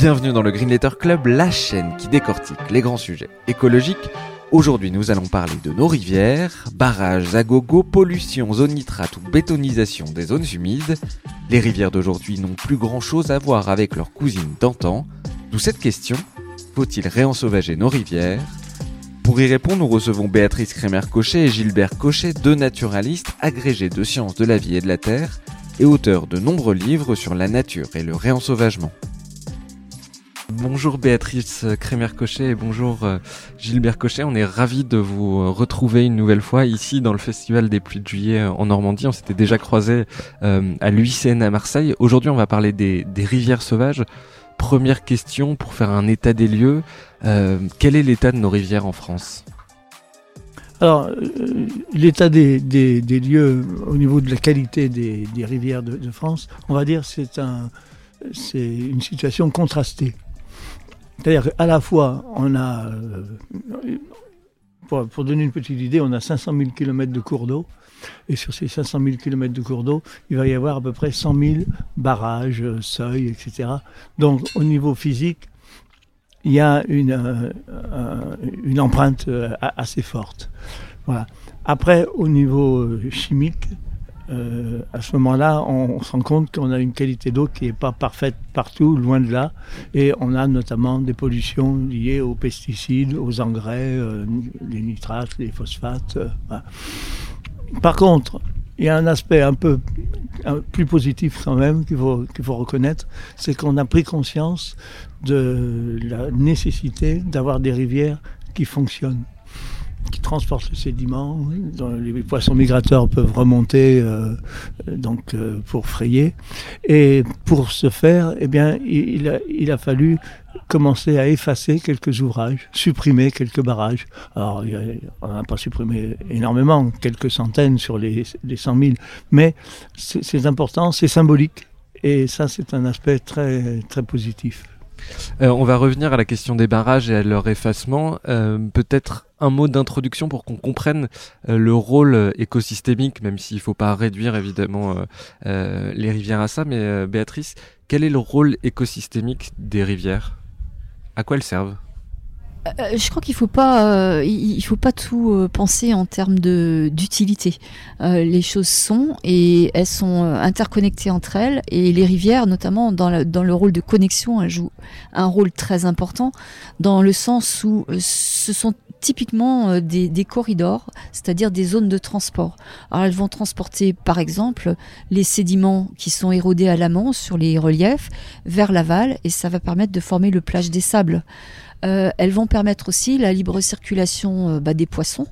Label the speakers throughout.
Speaker 1: Bienvenue dans le Green Letter Club, la chaîne qui décortique les grands sujets écologiques. Aujourd'hui, nous allons parler de nos rivières, barrages à pollution, zone nitrate ou bétonisation des zones humides. Les rivières d'aujourd'hui n'ont plus grand chose à voir avec leurs cousines d'antan. D'où cette question faut-il réensauvager nos rivières? Pour y répondre, nous recevons Béatrice Crémer-Cochet et Gilbert Cochet, deux naturalistes agrégés de sciences de la vie et de la terre et auteurs de nombreux livres sur la nature et le réensauvagement. Bonjour Béatrice Crémer-Cochet et bonjour euh, Gilbert Cochet. On est ravis de vous euh, retrouver une nouvelle fois ici dans le Festival des pluies de juillet euh, en Normandie. On s'était déjà croisé à l'UICN à Marseille. Aujourd'hui, on va parler des, rivières sauvages. Première question pour faire un état des lieux. quel est l'état de nos rivières en France?
Speaker 2: Alors, l'état des, lieux au niveau de la qualité des, rivières de, France, on va dire c'est c'est une situation contrastée. C'est-à-dire qu'à la fois, on a, euh, pour, donner une petite idée, on a 500 000 km de cours d'eau. Et sur ces 500 000 km de cours d'eau, il va y avoir à peu près 100 000 barrages, seuils, etc. Donc au niveau physique, il y a une, euh, euh, empreinte assez forte. Voilà. Après, au niveau chimique, euh, à ce moment-là, on, se rend compte qu'on a une qualité d'eau qui n'est pas parfaite partout, loin de là. Et on a notamment des pollutions liées aux pesticides, aux engrais, euh, les nitrates, les phosphates. Euh, Par contre, il y a un aspect un peu plus positif quand même qu'il faut, qu'il faut reconnaître, c'est qu'on a pris conscience de la nécessité d'avoir des rivières qui fonctionnent qui transportent le sédiment. Dont les poissons migrateurs peuvent remonter euh, donc euh, pour frayer. Et pour ce faire, eh bien, il a, il a fallu commencer à effacer quelques ouvrages, supprimer quelques barrages. Alors, on n'a pas supprimé énormément, quelques centaines sur les, les 100 000, mais c'est important, c'est symbolique. Et ça, c'est un aspect très, très positif.
Speaker 1: Euh, on va revenir à la question des barrages et à leur effacement. Euh, peut-être un mot d'introduction pour qu'on comprenne euh, le rôle écosystémique, même s'il ne faut pas réduire évidemment les rivières à ça. Mais Béatrice, quel est le rôle écosystémique des rivières? À quoi elles servent?
Speaker 3: Euh, euh, je crois qu'il faut euh, faut pas tout penser en termes de d'utilité. les choses sont et elles sont interconnectées entre elles et les rivières, notamment dans, dans le rôle de connexion, elles jouent un rôle très important dans le sens où ce sont typiquement des, des corridors, c'est-à-dire des zones de transport. Alors elles vont transporter par exemple les sédiments qui sont érodés à l'amont sur les reliefs vers l'aval et ça va permettre de former le plage des sables. Euh, elles vont permettre aussi la libre circulation euh, bah, des poissons,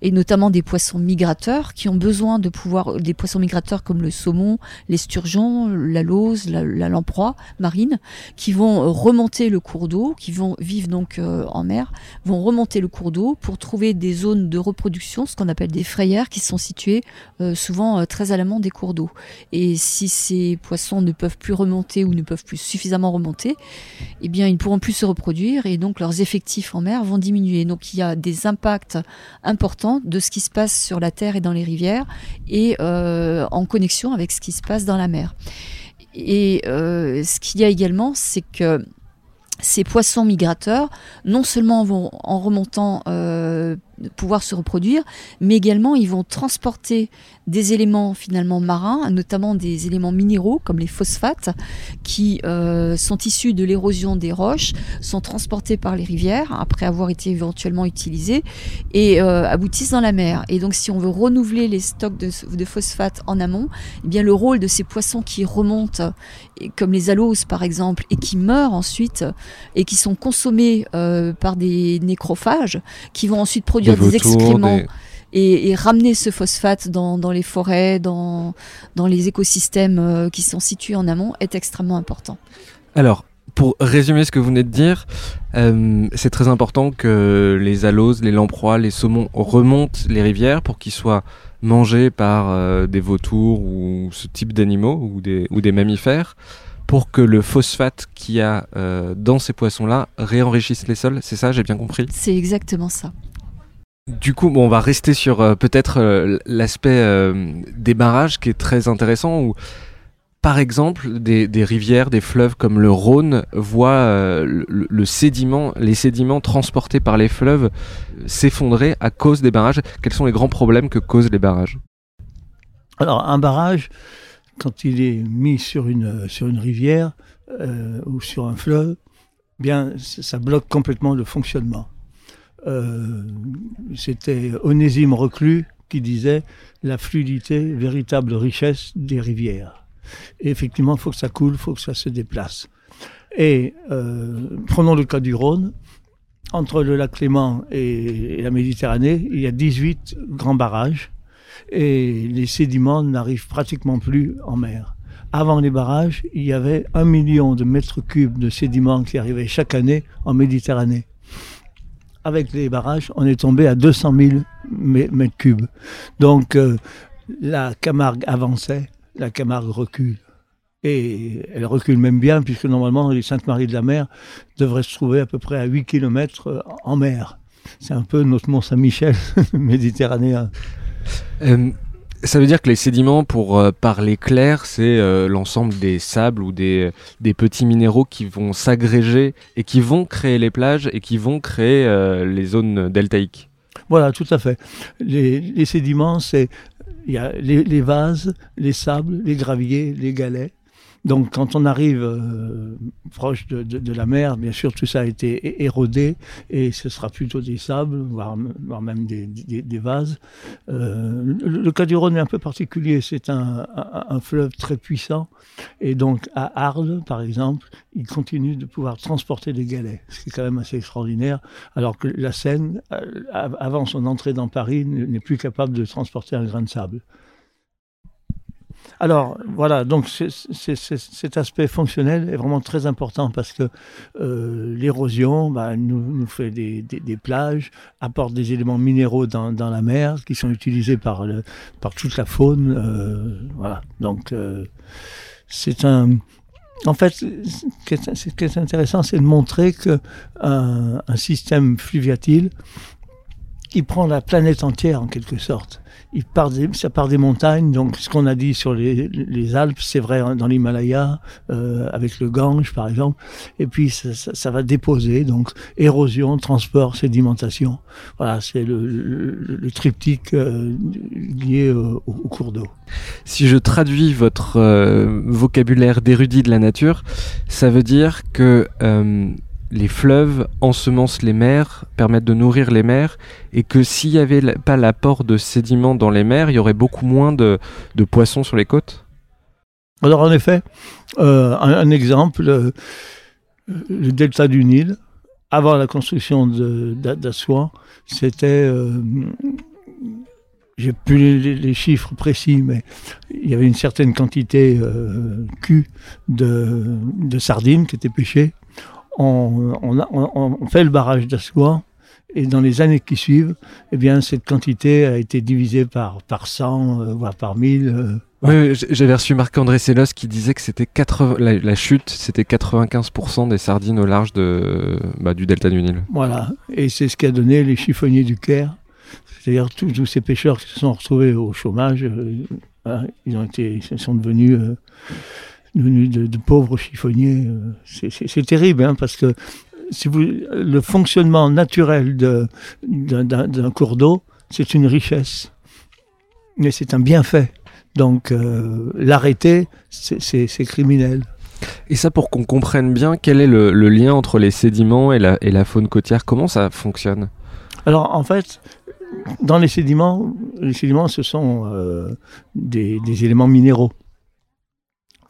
Speaker 3: et notamment des poissons migrateurs qui ont besoin de pouvoir, des poissons migrateurs comme le saumon, les sturgeons, la lauze, la, lamproie marine, qui vont remonter le cours d'eau, qui vont vivre donc euh, en mer, vont remonter le cours d'eau pour trouver des zones de reproduction, ce qu'on appelle des frayères, qui sont situées souvent très à l'amont des cours d'eau. Et si ces poissons ne peuvent plus remonter ou ne peuvent plus suffisamment remonter, eh bien ils ne pourront plus se reproduire et donc donc leurs effectifs en mer vont diminuer. Donc il y a des impacts importants de ce qui se passe sur la terre et dans les rivières et euh, en connexion avec ce qui se passe dans la mer. Et euh, ce qu'il y a également, c'est que ces poissons migrateurs, non seulement vont en remontant euh, pouvoir se reproduire, mais également ils vont transporter des éléments finalement marins, notamment des éléments minéraux comme les phosphates, qui euh, sont issus de l'érosion des roches, sont transportés par les rivières après avoir été éventuellement utilisés et euh, aboutissent dans la mer. Et donc si on veut renouveler les stocks de, phosphates en amont, eh bien le rôle de ces poissons qui remontent, comme les aloses par exemple, et qui meurent ensuite et qui sont consommés euh, par des nécrophages, qui vont ensuite produire des, excréments. et, ramener ce phosphate dans, dans les forêts, dans, dans les écosystèmes qui sont situés en amont est extrêmement important.
Speaker 1: Alors, pour résumer ce que vous venez de dire, euh, c'est très important que les aloses, les lamproies, les saumons remontent les rivières pour qu'ils soient mangés par euh, des vautours ou ce type d'animaux ou des, ou des mammifères pour que le phosphate qu'il y a euh, dans ces poissons-là réenrichisse les sols. C'est ça, j'ai bien compris?
Speaker 3: C'est exactement ça.
Speaker 1: Du coup, bon, on va rester sur peut-être l'aspect des barrages qui est très intéressant. Où par exemple, des, rivières, des fleuves comme le Rhône voient euh, le, sédiment, les sédiments transportés par les fleuves euh, s'effondrer à cause des barrages. Quels sont les grands problèmes que causent les barrages?
Speaker 2: Alors, un barrage, quand il est mis sur une, rivière euh, ou sur un fleuve, bien, ça bloque complètement le fonctionnement. C'était Onésime Reclus qui disait la fluidité, véritable richesse des rivières. Et effectivement, il faut que ça coule, il faut que ça se déplace. Et euh, prenons le cas du Rhône. Entre le lac Clément et, la Méditerranée, il y a 18 grands barrages et les sédiments n'arrivent pratiquement plus en mer. Avant les barrages, il y avait un million de mètres cubes de sédiments qui arrivaient chaque année en Méditerranée. Avec les barrages, on est tombé à 200 000 mètres cubes. Donc euh, la Camargue avançait la Camargue recule. Et elle recule même bien, puisque normalement, les Saintes-Maries de la Mer devraient se trouver à peu près à 8 km euh, en mer. C'est un peu notre Mont-Saint-Michel méditerranéen.
Speaker 1: Euh, ça veut dire que les sédiments, pour euh, parler clair, c'est l'ensemble des sables ou des, petits minéraux qui vont s'agréger et qui vont créer les plages et qui vont créer les zones deltaïques.
Speaker 2: Voilà, tout à fait. Les, sédiments, c'est les, vases, les sables, les graviers, les galets. Donc quand on arrive euh, proche de, la mer, bien sûr tout ça a été érodé et ce sera plutôt des sables, voire, même des, vases. Euh, le, cas du Rhône est un peu particulier, c'est un, fleuve très puissant et donc à Arles par exemple, il continue de pouvoir transporter des galets, ce qui est quand même assez extraordinaire, alors que la Seine, euh, avant son entrée dans Paris, n'est plus capable de transporter un grain de sable. Alors voilà, donc cet aspect fonctionnel est vraiment très important parce que euh, l'érosion bah, nous, fait des, plages, apporte des éléments minéraux dans, la mer qui sont utilisés par, toute la faune. Euh, voilà, donc euh, c'est un. En fait, ce qui est intéressant, c'est de montrer qu'un un système fluviatile, il prend la planète entière en quelque sorte il part ça part des montagnes. Donc, ce qu'on a dit sur les, Alpes, c'est vrai dans l'Himalaya, euh, avec le Gange, par exemple. Et puis, ça, va déposer. Donc, érosion, transport, sédimentation. Voilà, c'est le, triptyque euh, lié au, au cours d'eau.
Speaker 1: Si je traduis votre euh, vocabulaire d'érudit de la nature, ça veut dire que euh, les fleuves ensemencent les mers, permettent de nourrir les mers, et que s'il n'y avait pas l'apport de sédiments dans les mers, il y aurait beaucoup moins de, poissons sur les côtes?
Speaker 2: Alors en effet, euh, un, exemple, euh, le delta du Nil, avant la construction d'Assouan, c'était... Euh, j'ai plus les, chiffres précis, mais il y avait une certaine quantité Q de, de sardines qui étaient pêchées on, fait le barrage d'Assois et dans les années qui suivent, eh bien, cette quantité a été divisée par, par 100, euh, voire par 1000. Euh,
Speaker 1: oui, j'avais reçu Marc-André Sellos qui disait que c'était la, chute, c'était 95% des sardines au large de, bah, du delta du Nil.
Speaker 2: Voilà, et c'est ce qui a donné les chiffonniers du Caire. C'est-à-dire tous, ces pêcheurs qui se sont retrouvés au chômage, euh, ils, ont été, ils sont devenus de, pauvres chiffonniers. Euh, c'est terrible, hein, parce que si vous, le fonctionnement naturel d'un cours d'eau, c'est une richesse. Mais c'est un bienfait. Donc euh, l'arrêter, c'est criminel.
Speaker 1: Et ça, pour qu'on comprenne bien, quel est le, lien entre les sédiments et la, et la, faune côtière Comment ça fonctionne?
Speaker 2: Alors, en fait, dans les sédiments, les sédiments, ce sont euh, des, des, éléments minéraux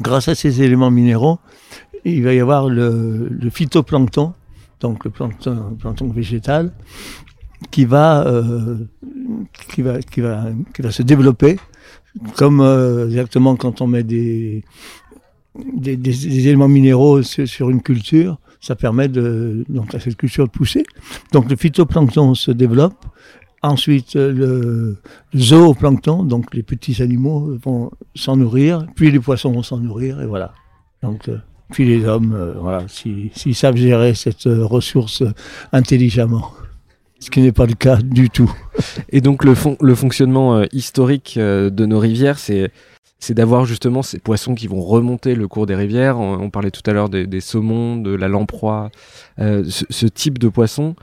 Speaker 2: grâce à ces éléments minéraux, il va y avoir le, phytoplancton, donc le plancton, végétal, qui va, qui va, se développer, comme exactement quand on met des, des, éléments minéraux sur, sur, une culture, ça permet de, donc à cette culture de pousser. Donc le phytoplancton se développe Ensuite, le, zooplancton, donc les petits animaux vont s'en nourrir, puis les poissons vont s'en nourrir, et voilà. Donc, euh, puis les hommes, euh, voilà, s'ils savent gérer cette euh, ressource intelligemment. Ce qui n'est pas le cas du tout.
Speaker 1: Et donc le, le fonctionnement historique de nos rivières, c'est c'est d'avoir justement ces poissons qui vont remonter le cours des rivières. On, parlait tout à l'heure des, saumons, de la lamproie, ce, ce, type de poisson.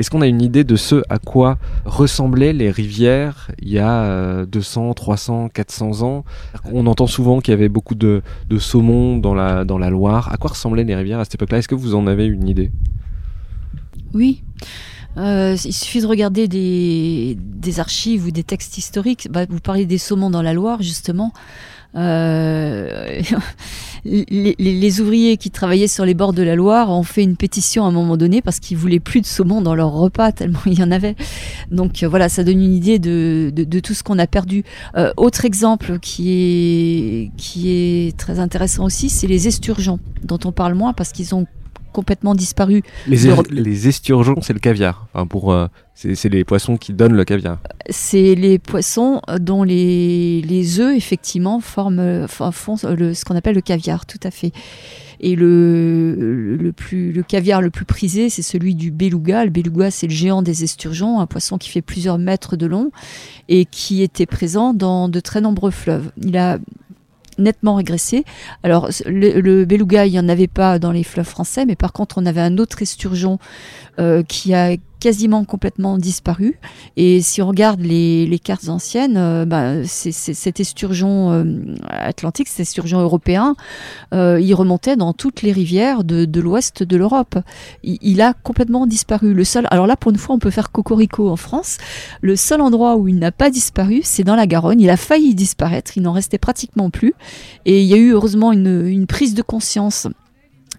Speaker 1: Est-ce qu'on a une idée de ce à quoi ressemblaient les rivières il y a 200, 300, 400 ans? On entend souvent qu'il y avait beaucoup de, saumon dans la, dans la Loire. À quoi ressemblaient les rivières à cette époque-là? Est-ce que vous en avez une idée?
Speaker 3: Oui. Euh, il suffit de regarder des, archives ou des textes historiques. Bah, vous parlez des saumons dans la Loire, justement. Euh, les, ouvriers qui travaillaient sur les bords de la Loire ont fait une pétition à un moment donné parce qu'ils voulaient plus de saumon dans leur repas tellement il y en avait. Donc euh, voilà, ça donne une idée de, de, tout ce qu'on a perdu. Euh, autre exemple qui est, qui est très intéressant aussi, c'est les esturgeons dont on parle moins parce qu'ils ont complètement disparu.
Speaker 1: Les, les esturgeons, c'est le caviar. pour, euh, c'est les poissons qui donnent le caviar.
Speaker 3: C'est les poissons dont les, les œufs, effectivement, forment, font le, ce qu'on appelle le caviar, tout à fait. Et le, le, plus, le caviar le plus prisé, c'est celui du beluga. Le beluga, c'est le géant des esturgeons, un poisson qui fait plusieurs mètres de long et qui était présent dans de très nombreux fleuves. Il a nettement régressé. Alors, le, beluga, il n'y en avait pas dans les fleuves français, mais par contre, on avait un autre esturgeon euh, qui a quasiment complètement disparu. Et si on regarde les, cartes anciennes, euh, bah, cet esturgeon euh, atlantique, cet esturgeon européen, euh, il remontait dans toutes les rivières de, l'ouest de l'Europe. Il, a complètement disparu. Le seul, alors là, pour une fois, on peut faire cocorico en France. Le seul endroit où il n'a pas disparu, c'est dans la Garonne. Il a failli disparaître. Il n'en restait pratiquement plus. Et il y a eu heureusement une prise de conscience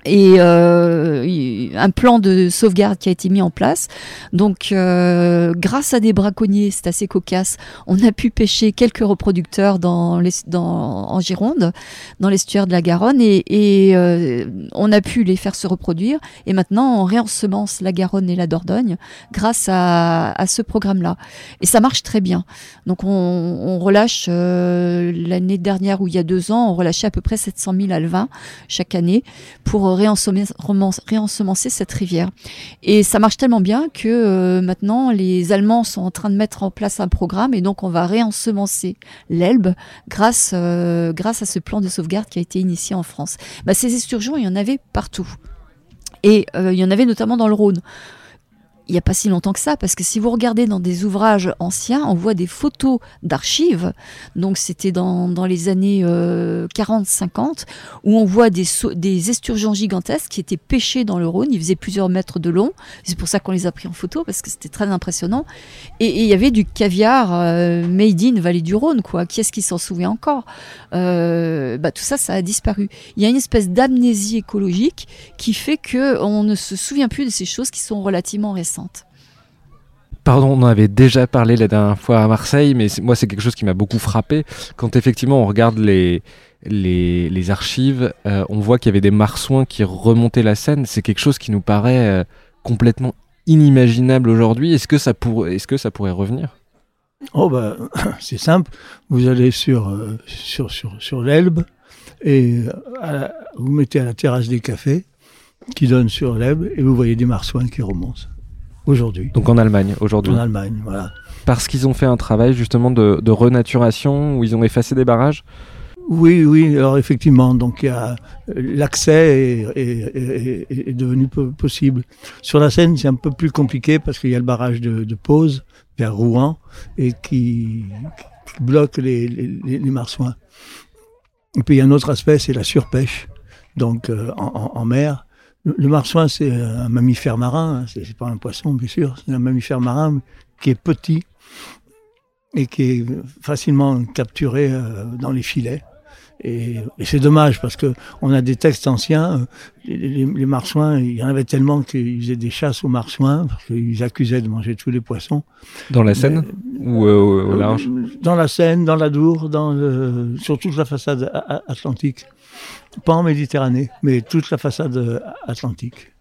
Speaker 3: et euh, un plan de sauvegarde qui a été mis en place. Donc, euh, grâce à des braconniers, c'est assez cocasse, on a pu pêcher quelques reproducteurs dans les, dans, en Gironde, dans l'estuaire de la Garonne, et, et euh, on a pu les faire se reproduire. Et maintenant, on réensemence la Garonne et la Dordogne grâce à, à ce programme-là. Et ça marche très bien. Donc, on, on relâche euh, l'année dernière ou il y a deux ans, on relâchait à peu près 700 000 alevins chaque année pour réensemencer cette rivière. Et ça marche tellement bien que euh, maintenant les Allemands sont en train de mettre en place un programme et donc on va réensemencer l'Elbe grâce, euh, grâce à ce plan de sauvegarde qui a été initié en France. Bah, ces esturgeons, il y en avait partout. Et euh, il y en avait notamment dans le Rhône il n'y a pas si longtemps que ça, parce que si vous regardez dans des ouvrages anciens, on voit des photos d'archives, donc c'était dans, les années 40-50, euh, où on voit des, esturgeons gigantesques qui étaient pêchés dans le Rhône, ils faisaient plusieurs mètres de long, c'est pour ça qu'on les a pris en photo, parce que c'était très impressionnant, et il y avait du caviar euh, made in Vallée du Rhône, quoi, qui est-ce qui s'en souvient encore? Euh, bah, Tout ça, ça a disparu. Il y a une espèce d'amnésie écologique qui fait qu'on ne se souvient plus de ces choses qui sont relativement récentes.
Speaker 1: Pardon, on en avait déjà parlé la dernière fois à Marseille, mais moi c'est quelque chose qui m'a beaucoup frappé. Quand effectivement on regarde les, les, archives, euh, on voit qu'il y avait des marsouins qui remontaient la Seine. C'est quelque chose qui nous paraît euh, complètement inimaginable aujourd'hui. Est-ce que, ça est que ça pourrait revenir?
Speaker 2: Oh bah c'est simple. Vous allez sur, euh, sur, sur, sur l'Elbe et vous mettez à la terrasse des cafés qui donne sur l'Elbe et vous voyez des marsouins qui remontent aujourd'hui.
Speaker 1: Donc en Allemagne, aujourd'hui.
Speaker 2: En Allemagne, voilà.
Speaker 1: Parce qu'ils ont fait un travail justement de, renaturation où ils ont effacé des barrages?
Speaker 2: Oui, oui, alors effectivement, donc l'accès est, devenu possible. Sur la Seine, c'est un peu plus compliqué parce qu'il y a le barrage de, de Pose vers Rouen et qui, bloque les, les, marsouins. Et puis il y a un autre aspect, c'est la surpêche, donc euh, en, mer. Le, marsouin, c'est un mammifère marin, hein, c'est pas un poisson, bien sûr, c'est un mammifère marin qui est petit et qui est facilement capturé euh, dans les filets. Et, c'est dommage parce que on a des textes anciens. Les, marsouins, il y en avait tellement qu'ils faisaient des chasses aux marsouins parce qu'ils accusaient de manger tous les poissons.
Speaker 1: Dans la Seine ou au large?
Speaker 2: Dans la Seine, dans la Dour, dans sur toute la façade atlantique. Pas en Méditerranée, mais toute la façade atlantique.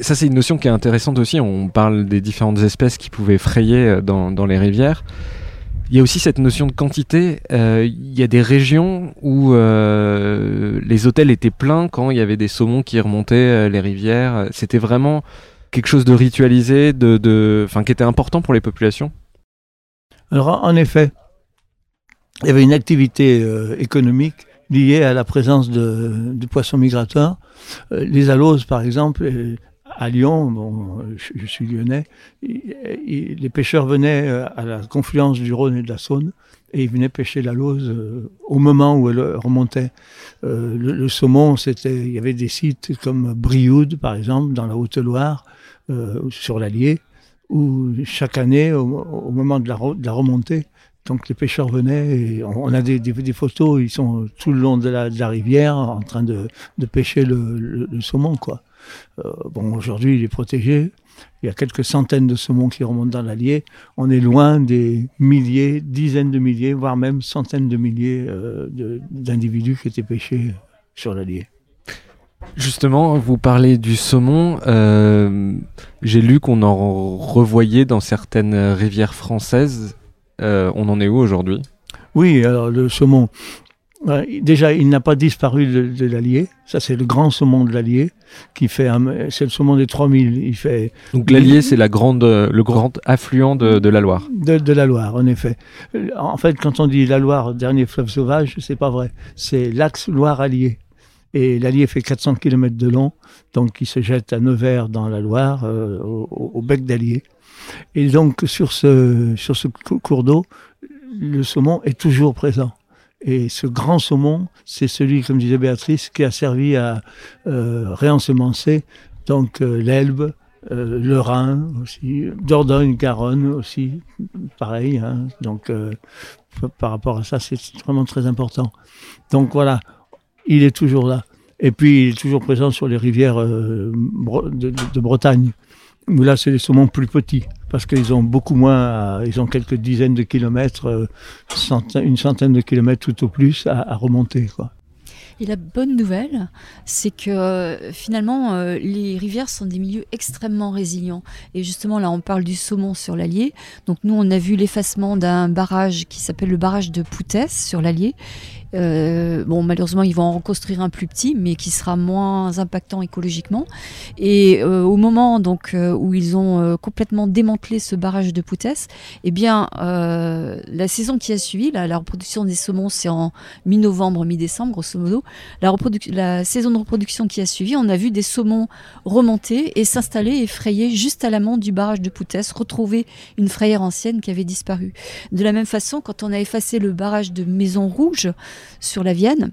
Speaker 1: Ça, c'est une notion qui est intéressante aussi. On parle des différentes espèces qui pouvaient frayer euh, dans, les rivières. Il y a aussi cette notion de quantité. Euh, il y a des régions où euh, les hôtels étaient pleins quand il y avait des saumons qui remontaient les rivières. C'était vraiment quelque chose de ritualisé, de, qui était important pour les populations.
Speaker 2: Alors, en effet, il y avait une activité économique liée à la présence de, poissons migrateurs. les aloses, par exemple, à Lyon, bon, je, suis lyonnais, les pêcheurs venaient euh, à la confluence du Rhône et de la Saône et ils venaient pêcher la lose euh, au moment où elle remontait. Euh, le, saumon, c'était, il y avait des sites comme Brioude, par exemple, dans la Haute-Loire, sur l'Allier, où chaque année, au, moment de la, remontée, donc les pêcheurs venaient et on, a des, photos, ils sont tout le long de la, rivière en train de, pêcher le, le saumon, quoi. Euh, bon, aujourd'hui, il est protégé. Il y a quelques centaines de saumons qui remontent dans l'Allier. On est loin des milliers, dizaines de milliers, voire même centaines de milliers euh, d'individus qui étaient pêchés sur l'Allier.
Speaker 1: Justement, vous parlez du saumon. Euh, j'ai lu qu'on en revoyait dans certaines rivières françaises. On en est où aujourd'hui?
Speaker 2: Oui, alors le saumon, déjà, il n'a pas disparu de, l'Allier. Ça, c'est le grand saumon de l'Allier qui fait. C'est le saumon des 3000. Il fait.
Speaker 1: Donc l'Allier, c'est la grande, le grand affluent de, la Loire.
Speaker 2: De, la Loire, en effet. En fait, quand on dit la Loire, dernier fleuve sauvage, c'est pas vrai. C'est l'axe Loire-Allier. Et l'Allier fait 400 km de long, donc il se jette à Nevers dans la Loire, euh, au, bec d'Allier. Et donc sur ce, sur ce cours d'eau, le saumon est toujours présent. Et ce grand saumon, c'est celui, comme disait Béatrice, qui a servi à euh, réensemencer euh, l'Elbe, euh, le Rhin aussi, Dordogne, Garonne aussi, pareil. Hein. donc par rapport à ça, c'est vraiment très important. Donc voilà, il est toujours là. Et puis il est toujours présent sur les rivières de, de Bretagne où là, c'est des saumons plus petits, parce qu'ils ont beaucoup moins, ils ont quelques dizaines de kilomètres, euh, une centaine de kilomètres tout au plus à, remonter.
Speaker 3: Et la bonne nouvelle, c'est que euh, finalement, euh, les rivières sont des milieux extrêmement résilients. Et justement, là, on parle du saumon sur l'Allier. Donc nous, on a vu l'effacement d'un barrage qui s'appelle le barrage de Poutès sur l'Allier. Euh, bon, malheureusement, ils vont en reconstruire un plus petit, mais qui sera moins impactant écologiquement. Et euh, au moment donc euh, où ils ont complètement démantelé ce barrage de Poutès, eh bien, la saison qui a suivi, la, reproduction des saumons, c'est en mi-novembre, mi-décembre, grosso modo. La, saison de reproduction qui a suivi, on a vu des saumons remonter et s'installer et frayer juste à l'amont du barrage de Poutès, retrouver une frayère ancienne qui avait disparu. De la même façon, quand on a effacé le barrage de Maison Rouge, sur la Vienne.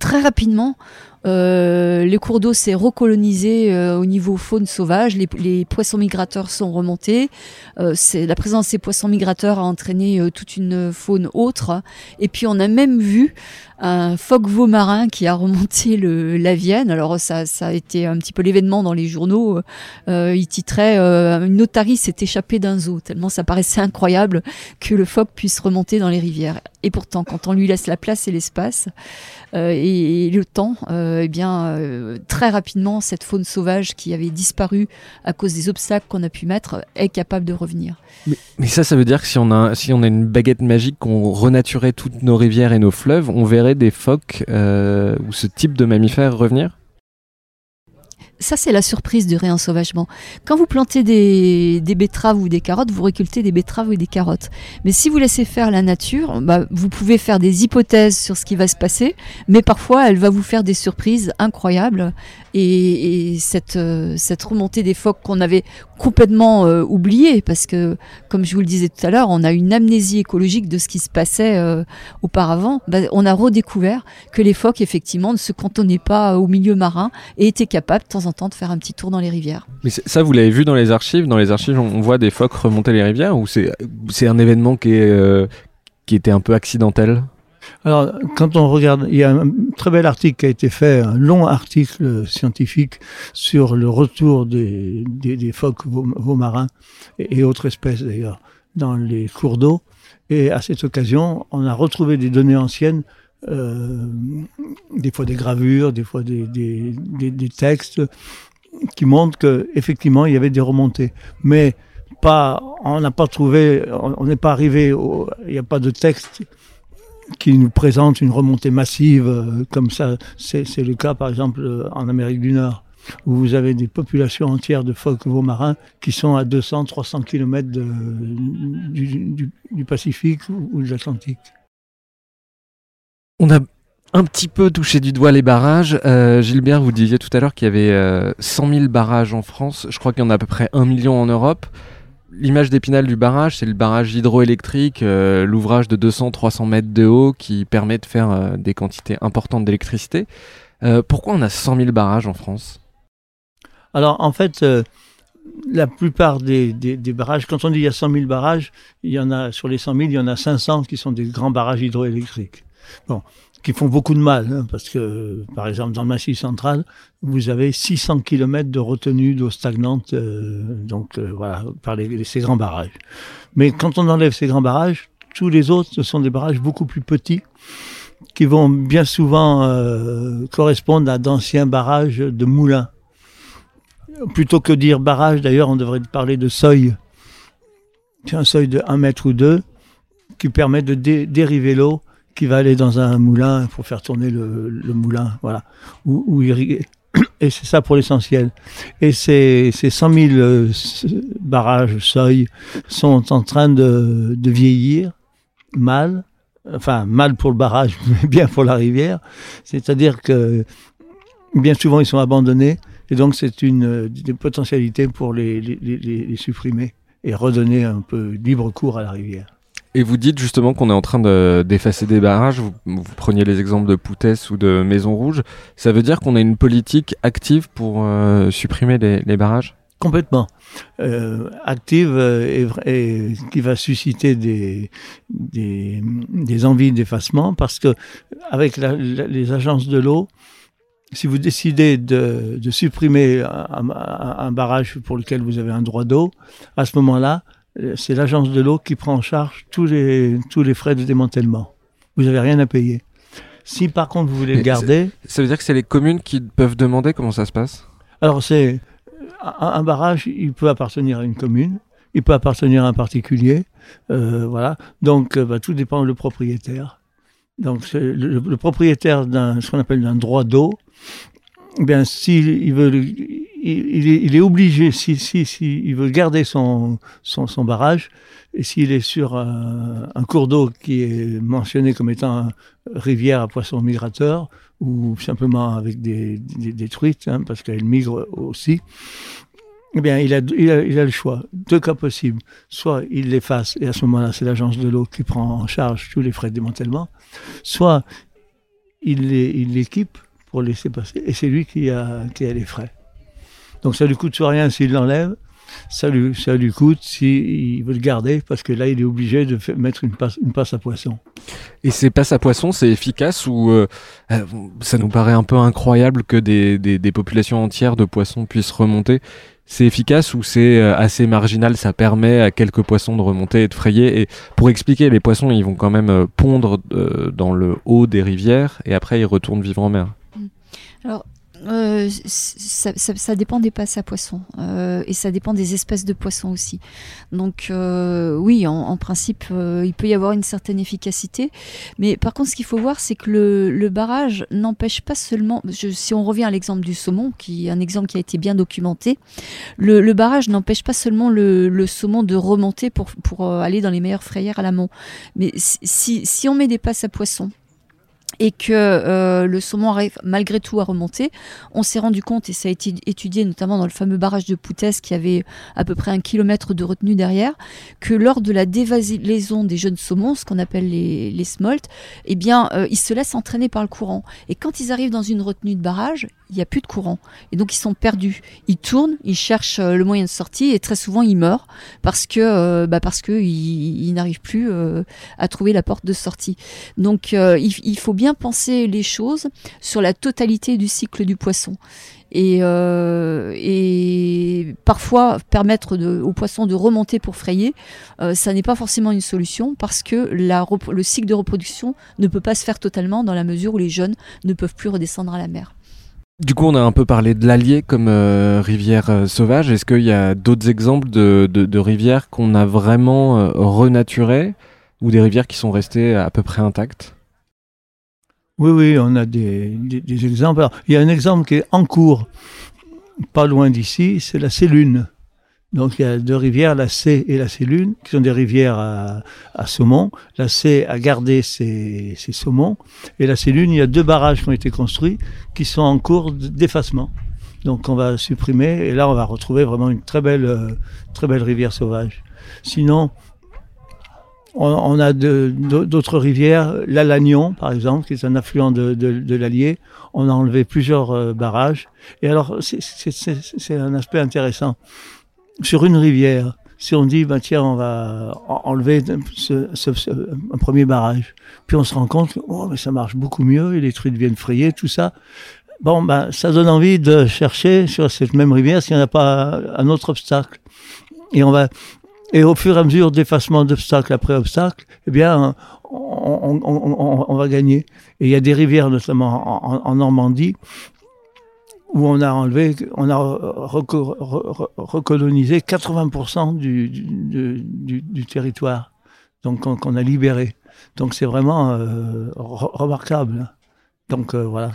Speaker 3: Très rapidement, euh, les cours d'eau s'est recolonisé euh, au niveau faune sauvage. Les, poissons migrateurs sont remontés. Euh, la présence de ces poissons migrateurs a entraîné toute une faune autre. Et puis on a même vu un phoque veau marin qui a remonté le, la Vienne. Alors ça, ça a été un petit peu l'événement dans les journaux. il titrait Une otarie s'est échappée d'un zoo, tellement ça paraissait incroyable que le phoque puisse remonter dans les rivières. Et pourtant, quand on lui laisse la place et l'espace et, et, le temps, eh bien, euh, très rapidement, cette faune sauvage qui avait disparu à cause des obstacles qu'on a pu mettre est capable de revenir.
Speaker 1: Mais, ça, ça veut dire que si on a, si on a une baguette magique, qu'on renaturait toutes nos rivières et nos fleuves, on verrait des phoques euh, ou ce type de mammifères revenir?
Speaker 3: Ça, c'est la surprise du réensauvagement. Quand vous plantez des, betteraves ou des carottes, vous récoltez des betteraves ou des carottes. Mais si vous laissez faire la nature, bah, vous pouvez faire des hypothèses sur ce qui va se passer, mais parfois, elle va vous faire des surprises incroyables. Et, cette, euh, cette remontée des phoques qu'on avait complètement euh, oubliée, parce que, comme je vous le disais tout à l'heure, on a une amnésie écologique de ce qui se passait euh, auparavant. Bah, on a redécouvert que les phoques, effectivement, ne se cantonnaient pas au milieu marin et étaient capables, de temps en temps, de faire un petit tour dans les rivières.
Speaker 1: Mais ça, vous l'avez vu dans les archives Dans les archives, on voit des phoques remonter les rivières ou c'est un événement qui, est, qui était un peu accidentel?
Speaker 2: Alors, quand on regarde, il y a un très bel article qui a été fait, un long article scientifique sur le retour des, des, phoques veaux marins et, autres espèces d'ailleurs dans les cours d'eau. Et à cette occasion, on a retrouvé des données anciennes, euh, des fois des gravures, des fois des, des, des textes qui montrent qu'effectivement il y avait des remontées. Mais pas, on n'a pas trouvé, on n'est pas arrivé, il n'y a pas de texte qui nous présente une remontée massive euh, comme ça. C'est le cas, par exemple, euh, en Amérique du Nord, où vous avez des populations entières de phoques marins qui sont à 200-300 km du, du, Pacifique ou de l'Atlantique.
Speaker 1: On a un petit peu touché du doigt les barrages. Euh, Gilbert, vous disiez tout à l'heure qu'il y avait 100 000 barrages en France. Je crois qu'il y en a à peu près 1 million en Europe l'image d'épinal du barrage, c'est le barrage hydroélectrique, euh, l'ouvrage de 200-300 mètres de haut qui permet de faire euh, des quantités importantes d'électricité. Euh, pourquoi on a 100 000 barrages en France?
Speaker 2: Alors en fait, la plupart des, des, barrages, quand on dit il y a 100 000 barrages, il y en a sur les 100 000, il y en a 500 qui sont des grands barrages hydroélectriques. Qui font beaucoup de mal, hein, parce que, par exemple, dans le Massif central, vous avez 600 km de retenue d'eau stagnante, euh, donc euh, voilà, par les, ces grands barrages. Mais quand on enlève ces grands barrages, tous les autres, ce sont des barrages beaucoup plus petits, qui vont bien souvent euh, correspondre à d'anciens barrages de moulins. Plutôt que dire barrage, d'ailleurs, on devrait parler de seuil. C'est un seuil de 1 mètre ou 2 qui permet de dériver l'eau qui va aller dans un moulin pour faire tourner le, moulin, voilà, ou, irriguer. Et c'est ça pour l'essentiel. Et ces, ces 100 000 euh, barrages, seuils, sont en train de, vieillir mal, enfin mal pour le barrage, mais bien pour la rivière. C'est-à-dire que bien souvent ils sont abandonnés, et donc c'est une des potentialités pour les, les supprimer et redonner un peu libre cours à la rivière.
Speaker 1: Et vous dites justement qu'on est en train d'effacer des barrages, vous, preniez les exemples de Poutès ou de Maison Rouge, ça veut dire qu'on a une politique active pour euh, supprimer les, barrages?
Speaker 2: Complètement. Euh, active euh, et, qui va susciter des, envies d'effacement parce que avec les agences de l'eau, si vous décidez de, supprimer un, barrage pour lequel vous avez un droit d'eau, à ce moment-là, c'est l'agence de l'eau qui prend en charge tous les, tous les frais de démantèlement. Vous n'avez rien à payer. Si par contre vous voulez le garder.
Speaker 1: Ça veut dire que c'est les communes qui peuvent demander comment ça se passe?
Speaker 2: Alors c'est. Un, barrage, il peut appartenir à une commune, il peut appartenir à un particulier. Euh, voilà. Donc euh, bah, tout dépend du propriétaire. Donc le, le, propriétaire d'un ce qu'on appelle un droit d'eau, eh bien s'il veut il, est, obligé, si, si, veut garder son, son, barrage, et s'il est sur un, cours d'eau qui est mentionné comme étant rivière à poissons migrateurs, ou simplement avec des, des, truites, hein, parce qu'elles migrent aussi, eh bien, il a, il, a, il a, le choix. Deux cas possibles. Soit il l'efface, et à ce moment-là, c'est l'agence de l'eau qui prend en charge tous les frais de démantèlement. Soit il l'équipe pour laisser passer, et c'est lui qui a, qui a les frais. Donc ça lui coûte rien s'il l'enlève. Ça lui, ça lui coûte s'il veut le garder, parce que là, il est obligé de mettre une passe, une passe à poisson.
Speaker 1: Et ces passes à poisson, c'est efficace ou euh, euh, ça nous paraît un peu incroyable que des, des, des populations entières de poissons puissent remonter? C'est efficace ou c'est euh, assez marginal? Ça permet à quelques poissons de remonter et de frayer? Et pour expliquer, les poissons, ils vont quand même pondre dans le haut des rivières et après ils retournent vivre en mer.
Speaker 3: Alors, euh, ça, ça, ça, dépend des passes à poissons euh, et ça dépend des espèces de poissons aussi. Donc euh, oui, en, en principe, euh, il peut y avoir une certaine efficacité, mais par contre, ce qu'il faut voir, c'est que le, le barrage n'empêche pas seulement. Je, si on revient à l'exemple du saumon, qui est un exemple qui a été bien documenté, le, le barrage n'empêche pas seulement le, le, saumon de remonter pour, pour euh, aller dans les meilleures frayères à l'amont, mais si, si on met des passes à poissons et que euh, le saumon arrive malgré tout à remonter. On s'est rendu compte, et ça a été étudié notamment dans le fameux barrage de Poutès qui avait à peu près un kilomètre de retenue derrière, que lors de la dévasilaison des jeunes saumons, ce qu'on appelle les, les smolts, eh bien, euh, ils se laissent entraîner par le courant. Et quand ils arrivent dans une retenue de barrage, il n'y a plus de courant. Et donc ils sont perdus. Ils tournent, ils cherchent euh, le moyen de sortie et très souvent ils meurent parce que euh, bah n'arrivent plus euh, à trouver la porte de sortie. Donc il, faut bien penser les choses sur la totalité du cycle du poisson. Et, parfois permettre de, aux poissons de remonter pour frayer, ça n'est pas forcément une solution parce que le cycle de reproduction ne peut pas se faire totalement dans la mesure où les jeunes ne peuvent plus redescendre à la mer.
Speaker 4: Du coup, on a un peu parlé de l'Allier comme euh, rivière euh, sauvage. Est-ce qu'il y a d'autres exemples de, rivières qu'on a vraiment euh, renaturées ou des rivières qui sont restées à peu près intactes?
Speaker 2: Oui, oui, on a des, exemples. il y a un exemple qui est en cours, pas loin d'ici, c'est la Célune. Donc il y a deux rivières, la C et la Célune, qui sont des rivières à, saumon. La C a gardé ses, saumons. Et la Célune, il y a deux barrages qui ont été construits qui sont en cours d'effacement. Donc on va supprimer et là on va retrouver vraiment une très belle, euh, très belle rivière sauvage. Sinon, on, a d'autres rivières, l'Alagnon par exemple, qui est un affluent de, de, l'Allier. On a enlevé plusieurs euh, barrages. Et alors c'est un aspect intéressant sur une rivière, si on dit, bah, tiens, on va enlever un premier barrage, puis on se rend compte que oh, mais ça marche beaucoup mieux les truites viennent frayer, tout ça. Bon, ben, ça donne envie de chercher sur cette même rivière s'il n'y en a pas un autre obstacle. Et on va, et au fur et à mesure d'effacement d'obstacle après obstacle, eh bien, on, va gagner. Et il y a des rivières, notamment en Normandie, où on a recolonisé 80% du, territoire, donc qu'on a libéré. Donc c'est vraiment euh, remarquable. Donc euh, voilà.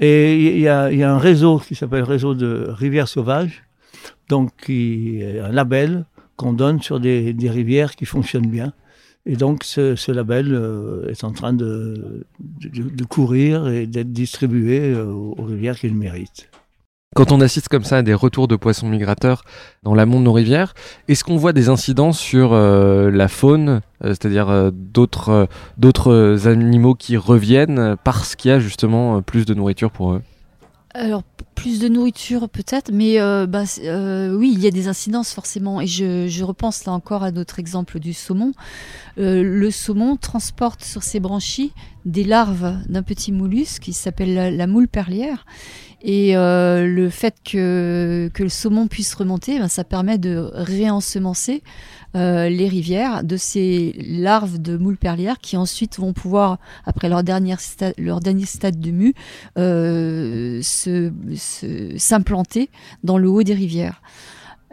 Speaker 2: Et il y, a, un réseau qui s'appelle réseau de rivières sauvages, donc qui est un label qu'on donne sur des rivières qui fonctionnent bien. Et donc ce, label euh, est en train de, de, courir et d'être distribué euh, aux rivières qu'il mérite.
Speaker 4: Quand on assiste comme ça à des retours de poissons migrateurs dans l'amont de nos rivières, est-ce qu'on voit des incidences sur euh, la faune, c'est-à-dire d'autres d'autres animaux qui reviennent parce qu'il y a justement plus de nourriture pour eux?
Speaker 3: Alors, plus de nourriture peut-être, mais euh, bah, euh, oui, il y a des incidences forcément. Et je, repense là encore à notre exemple du saumon. Euh, le saumon transporte sur ses branchies des larves d'un petit mollusque qui s'appelle la, moule perlière. Et le fait que, le saumon puisse remonter, ben, ça permet de réensemencer euh, les rivières de ces larves de moules perlières qui ensuite vont pouvoir, après leur, dernier stade de mue, euh, s'implanter dans le haut des rivières.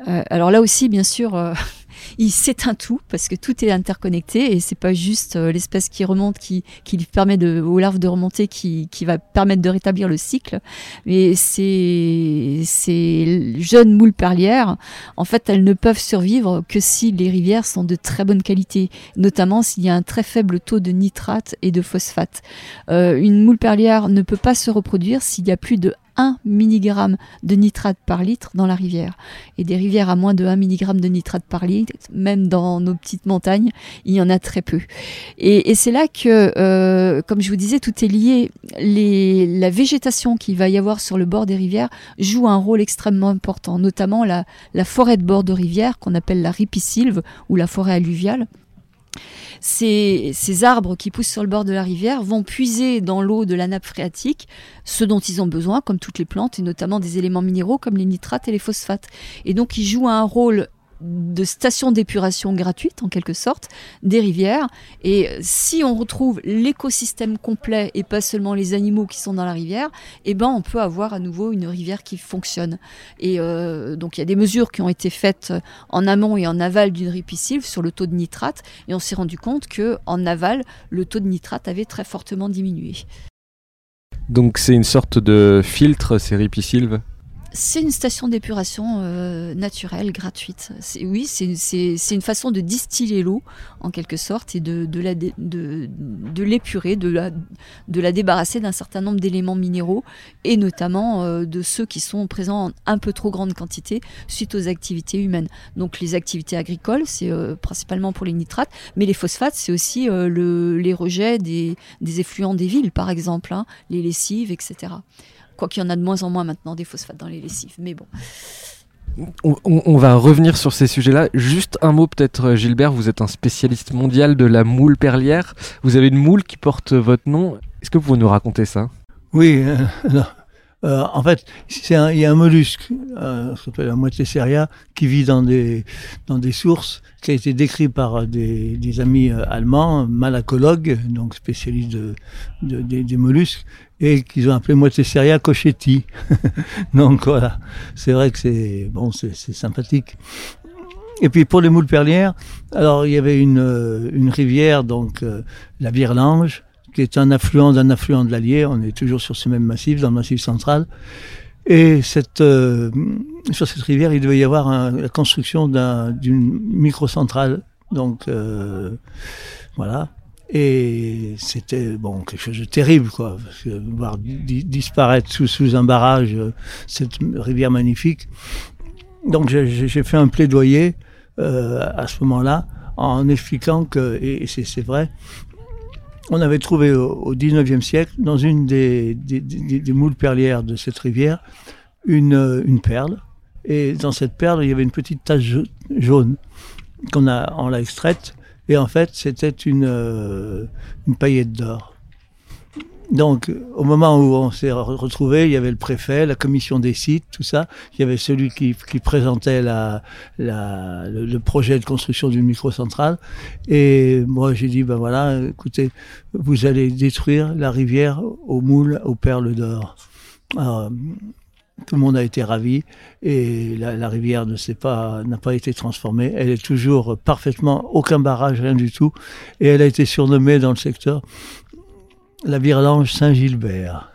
Speaker 3: Euh, alors là aussi, bien sûr, il s'éteint tout parce que tout est interconnecté et c'est pas juste euh, l'espèce qui remonte qui, qui permet de, aux larves de remonter qui, qui va permettre de rétablir le cycle. Mais ces, ces jeunes moules perlières, en fait, elles ne peuvent survivre que si les rivières sont de très bonne qualité, notamment s'il y a un très faible taux de nitrate et de phosphate. Euh, une moule perlière ne peut pas se reproduire s'il y a plus de 1 mg de nitrate par litre dans la rivière. Et des rivières à moins de 1 mg de nitrate par litre, même dans nos petites montagnes, il y en a très peu. Et, c'est là que, euh, comme je vous disais, tout est lié. la végétation qu'il va y avoir sur le bord des rivières joue un rôle extrêmement important, notamment la, la forêt de bord de rivière qu'on appelle la ripisylve ou la forêt alluviale ces, arbres qui poussent sur le bord de la rivière vont puiser dans l'eau de la nappe phréatique ce dont ils ont besoin, comme toutes les plantes, et notamment des éléments minéraux comme les nitrates et les phosphates. Et donc ils jouent un rôle de stations d'épuration gratuites, en quelque sorte, des rivières. Et si on retrouve l'écosystème complet et pas seulement les animaux qui sont dans la rivière, eh ben on peut avoir à nouveau une rivière qui fonctionne. Et euh, donc il y a des mesures qui ont été faites en amont et en aval d'une ripisylve sur le taux de nitrate, et on s'est rendu compte que en aval, le taux de nitrate avait très fortement diminué.
Speaker 4: Donc c'est une sorte de filtre, ces ripisylves?
Speaker 3: C'est une station d'épuration euh, naturelle, gratuite. Oui, c'est une façon de distiller l'eau, en quelque sorte, et de, l'épurer, de, la, débarrasser d'un certain nombre d'éléments minéraux, et notamment euh, de ceux qui sont présents en un peu trop grande quantité suite aux activités humaines. Donc les activités agricoles, c'est euh, principalement pour les nitrates, mais les phosphates, c'est aussi le, les rejets des, des, effluents des villes, par exemple, hein, les lessives, etc. Quoi qu'il y en a de moins en moins maintenant des phosphates dans les lessives. Mais bon.
Speaker 1: On, va revenir sur ces sujets-là. Juste un mot peut-être, Gilbert, vous êtes un spécialiste mondial de la moule perlière. Vous avez une moule qui porte votre nom. Est-ce que vous pouvez nous raconter ça?
Speaker 2: Oui, euh, euh, en fait, il y a un mollusque, euh, s'appelle la moitié seria, qui vit dans des, dans des sources, qui a été décrit par des, des amis euh, allemands, malacologues, donc spécialistes de, de, des mollusques, et qu'ils ont appelé moitié seria cochetti. donc voilà, c'est vrai que c'est bon, c'est sympathique. Et puis pour les moules perlières, alors il y avait une, euh, une rivière, donc la Virlange, qui est un affluent d'un affluent de l'Allier. On est toujours sur ce même massif, dans le massif central. Et cette, euh, sur cette rivière, il devait y avoir la construction d'une microcentrale. Donc, euh, voilà. Et c'était bon quelque chose de terrible, quoi. Parce que voir disparaître sous, sous un barrage euh, cette rivière magnifique. Donc, j'ai fait un plaidoyer à ce moment-là en expliquant que, et c'est vrai, on avait trouvé au, 19e siècle, dans une des, moules perlières de cette rivière, une, une, perle. Et dans cette perle, il y avait une petite tache jaune qu'on a, on l'a extraite. Et en fait, c'était une, euh, une paillette d'or. Donc, au moment où on s'est retrouvé, il y avait le préfet, la commission des sites, tout ça. Il y avait celui qui, présentait le, projet de construction d'une microcentrale. Et moi, j'ai dit, ben voilà, écoutez, vous allez détruire la rivière aux moules, aux perles d'or. Tout le monde a été ravi et la, la rivière ne s'est pas n'a pas été transformée. Elle est toujours parfaitement aucun barrage, rien du tout, et elle a été surnommée dans le secteur la Virlange Saint-Gilbert.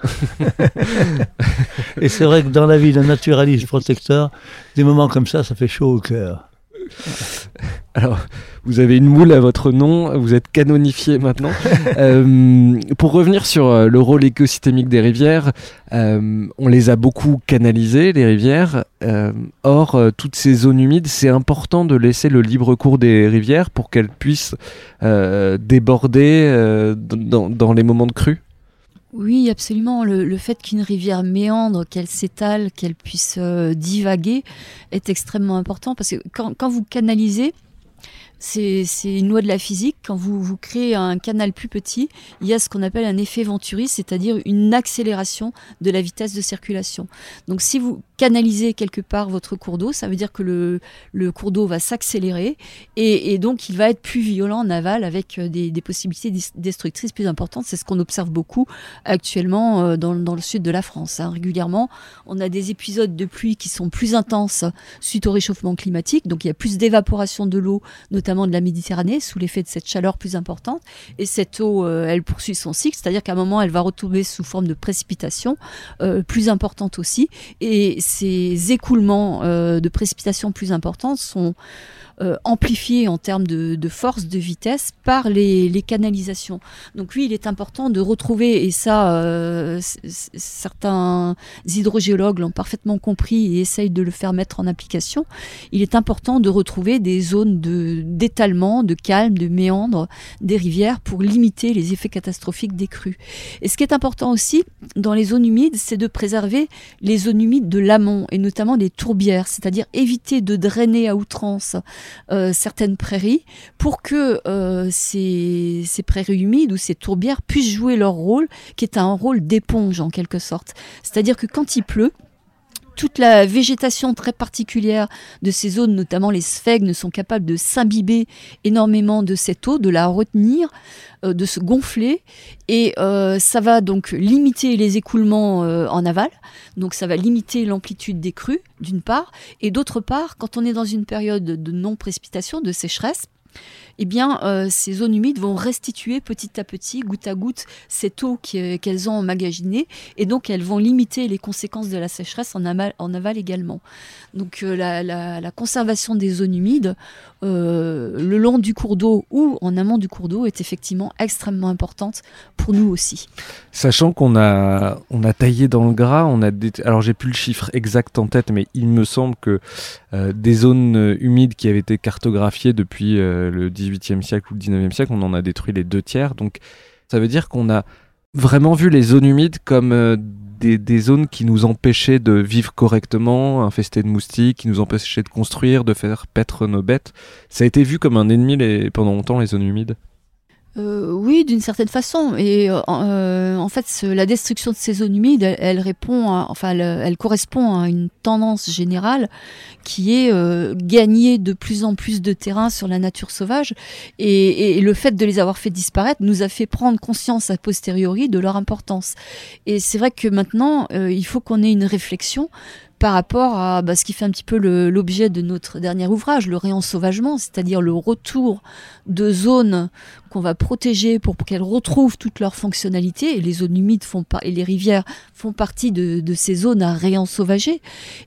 Speaker 2: et c'est vrai que dans la vie d'un naturaliste protecteur, des moments comme ça, ça fait chaud au cœur.
Speaker 1: Alors, vous avez une moule à votre nom, vous êtes canonifié maintenant. Euh, pour revenir sur euh, le rôle écosystémique des rivières, euh, on les a beaucoup canalisées, les rivières. or, toutes ces zones humides, c'est important de laisser le libre cours des rivières pour qu'elles puissent déborder dans, dans les moments de crue
Speaker 3: oui, absolument. Le, fait qu'une rivière méandre, qu'elle s'étale, qu'elle puisse divaguer est extrêmement important parce que quand, quand vous canalisez, c'est une loi de la physique. Quand vous, créez un canal plus petit, il y a ce qu'on appelle un effet Venturi, c'est-à-dire une accélération de la vitesse de circulation. Donc si vous canalisez quelque part votre cours d'eau, ça veut dire que le, cours d'eau va s'accélérer et, donc il va être plus violent en aval avec euh, des, possibilités destructrices plus importantes. C'est ce qu'on observe beaucoup actuellement euh, dans, dans, le sud de la France. Hein. Régulièrement, on a des épisodes de pluie qui sont plus intenses suite au réchauffement climatique, donc il y a plus d'évaporation de l'eau, notamment de la Méditerranée, sous l'effet de cette chaleur plus importante. Et cette eau, euh, elle poursuit son cycle, c'est-à-dire qu'à un moment, elle va retomber sous forme de précipitation, plus importante aussi. Et ces écoulements euh, de précipitations plus importantes sont euh, amplifié en termes de, force, de vitesse par les, canalisations. Donc oui, il est important de retrouver, et ça, euh, certains hydrogéologues l'ont parfaitement compris et essayent de le faire mettre en application, il est important de retrouver des zones d'étalement, de, calme, de méandre des rivières pour limiter les effets catastrophiques des crues. Et ce qui est important aussi dans les zones humides, c'est de préserver les zones humides de l'amont et notamment des tourbières, c'est-à-dire éviter de drainer à outrance euh, certaines prairies pour que euh, ces, prairies humides ou ces tourbières puissent jouer leur rôle, qui est un rôle d'éponge en quelque sorte. C'est-à-dire que quand il pleut, toute la végétation très particulière de ces zones, notamment les sphègnes, sont capables de s'imbiber énormément de cette eau, de la retenir, euh, de se gonfler, et euh, ça va donc limiter les écoulements euh, en aval, donc ça va limiter l'amplitude des crues, d'une part, et d'autre part, quand on est dans une période de non-précipitation, de sécheresse, eh bien, euh, ces zones humides vont restituer petit à petit, goutte à goutte, cette eau euh, qu'elles ont emmagasinée, et donc elles vont limiter les conséquences de la sécheresse en aval, en aval également. Donc euh, la, conservation des zones humides le long du cours d'eau ou en amont du cours d'eau est effectivement extrêmement importante pour nous aussi.
Speaker 1: Sachant qu'on a, on a taillé dans le gras, on a alors j'ai plus le chiffre exact en tête, mais il me semble que des zones humides qui avaient été cartographiées depuis le 18e siècle ou le 19e siècle, on en a détruit les deux tiers. Donc ça veut dire qu'on a vraiment vu les zones humides comme euh, des, zones qui nous empêchaient de vivre correctement, infestées de moustiques, qui nous empêchaient de construire, de faire paître nos bêtes. Ça a été vu comme un ennemi pendant longtemps, les zones humides
Speaker 3: euh, oui, d'une certaine façon. Et euh, euh, en fait, la destruction de ces zones humides, elle, répond, enfin, elle, correspond à une tendance générale qui est gagner de plus en plus de terrain sur la nature sauvage. Et, et, le fait de les avoir fait disparaître nous a fait prendre conscience a posteriori de leur importance. Et c'est vrai que maintenant, il faut qu'on ait une réflexion par rapport à bah, ce qui fait un petit peu l'objet de notre dernier ouvrage, le réensauvagement, c'est-à-dire le retour de zones qu'on va protéger pour qu'elles retrouvent toute leur fonctionnalité. Et les zones humides font et les rivières font partie de, ces zones à réensauvager.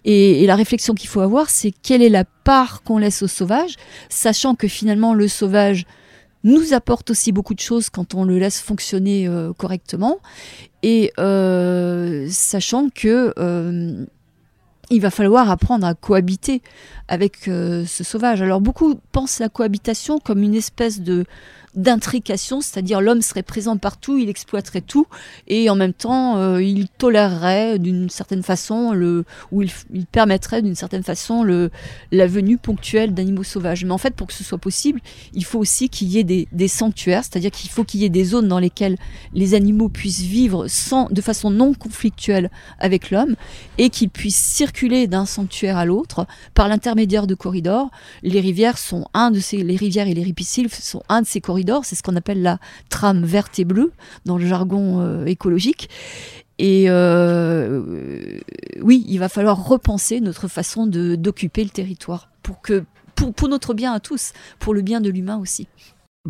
Speaker 3: Et, et la réflexion qu'il faut avoir, c'est quelle est la part qu'on laisse au sauvage, sachant que finalement le sauvage nous apporte aussi beaucoup de choses quand on le laisse fonctionner euh, correctement. Et euh, sachant que euh, il va falloir apprendre à cohabiter avec euh, ce sauvage. Alors beaucoup pensent la cohabitation comme une espèce de d'intrication, c'est-à-dire l'homme serait présent partout, il exploiterait tout, et en même temps, euh, il tolérerait d'une certaine façon, le, ou il, permettrait d'une certaine façon le, la venue ponctuelle d'animaux sauvages. Mais en fait, pour que ce soit possible, il faut aussi qu'il y ait des, des sanctuaires, c'est-à-dire qu'il faut qu'il y ait des zones dans lesquelles les animaux puissent vivre sans, de façon non conflictuelle avec l'homme, et qu'ils puissent circuler d'un sanctuaire à l'autre par l'intermédiaire de corridors. Les rivières sont un de ces, les rivières et les ripisylves sont un de ces corridors c'est ce qu'on appelle la trame verte et bleue dans le jargon euh, écologique. Et euh, oui, il va falloir repenser notre façon d'occuper le territoire pour que pour, pour notre bien à tous, pour le bien de l'humain aussi.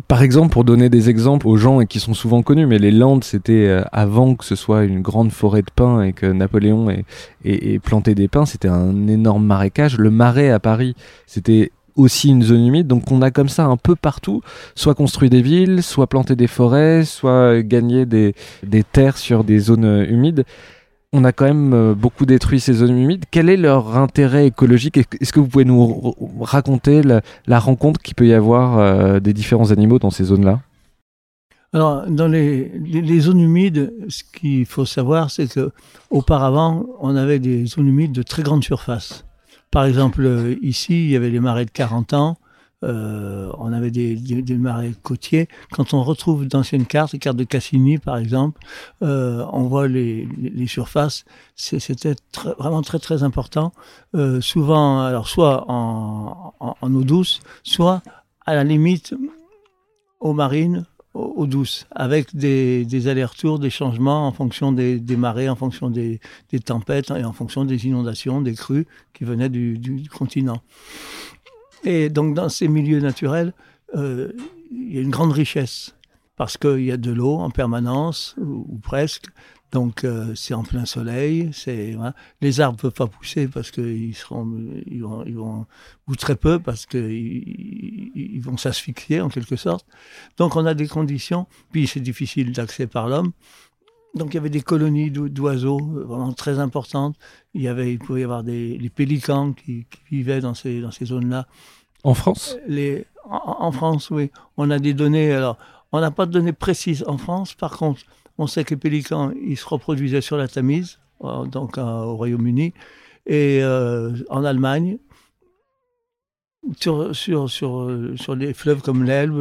Speaker 1: Par exemple, pour donner des exemples aux gens qui sont souvent connus, mais les Landes, c'était euh, avant que ce soit une grande forêt de pins et que Napoléon ait, ait planté des pins, c'était un énorme marécage. Le marais à Paris, c'était aussi une zone humide. Donc on a comme ça un peu partout, soit construit des villes, soit planté des forêts, soit gagné des, des terres sur des zones humides. On a quand même euh, beaucoup détruit ces zones humides. Quel est leur intérêt écologique? Est-ce que vous pouvez nous raconter la, rencontre qu'il peut y avoir euh, des différents animaux dans ces zones-là?
Speaker 2: Alors, dans les, les, zones humides, ce qu'il faut savoir, c'est que auparavant, on avait des zones humides de très grande surface. Par exemple, euh, ici, il y avait les marais de 40 ans. Euh, on avait des, des, marais côtiers. Quand on retrouve d'anciennes cartes, les cartes de Cassini par exemple, euh, on voit les, surfaces. C'était vraiment très très important. Souvent, alors soit en, en, en, eau douce, soit à la limite aux marines eau douce, avec des, allers-retours, des changements en fonction des, marées, en fonction des, tempêtes et en fonction des inondations, des crues qui venaient du, du, continent. Et donc dans ces milieux naturels, euh, il y a une grande richesse parce qu'il y a de l'eau en permanence ou presque. Donc euh, c'est en plein soleil, c'est les arbres peuvent pas pousser parce qu'ils seront ils vont, ils vont ou très peu parce que ils, vont s'asphyxier en quelque sorte. Donc on a des conditions, puis c'est difficile d'accès par l'homme. Donc il y avait des colonies d'oiseaux euh, vraiment très importantes. Il y avait il pouvait y avoir des les pélicans qui, qui vivaient dans ces dans ces zones-là.
Speaker 1: En France?
Speaker 2: Les, en, en, France, oui. On a des données. Alors, on n'a pas de données précises en France. Par contre, on sait que les pélicans, se reproduisaient sur la Tamise, euh, donc euh, au Royaume-Uni, et euh, en Allemagne, sur, sur, des fleuves comme l'Elbe,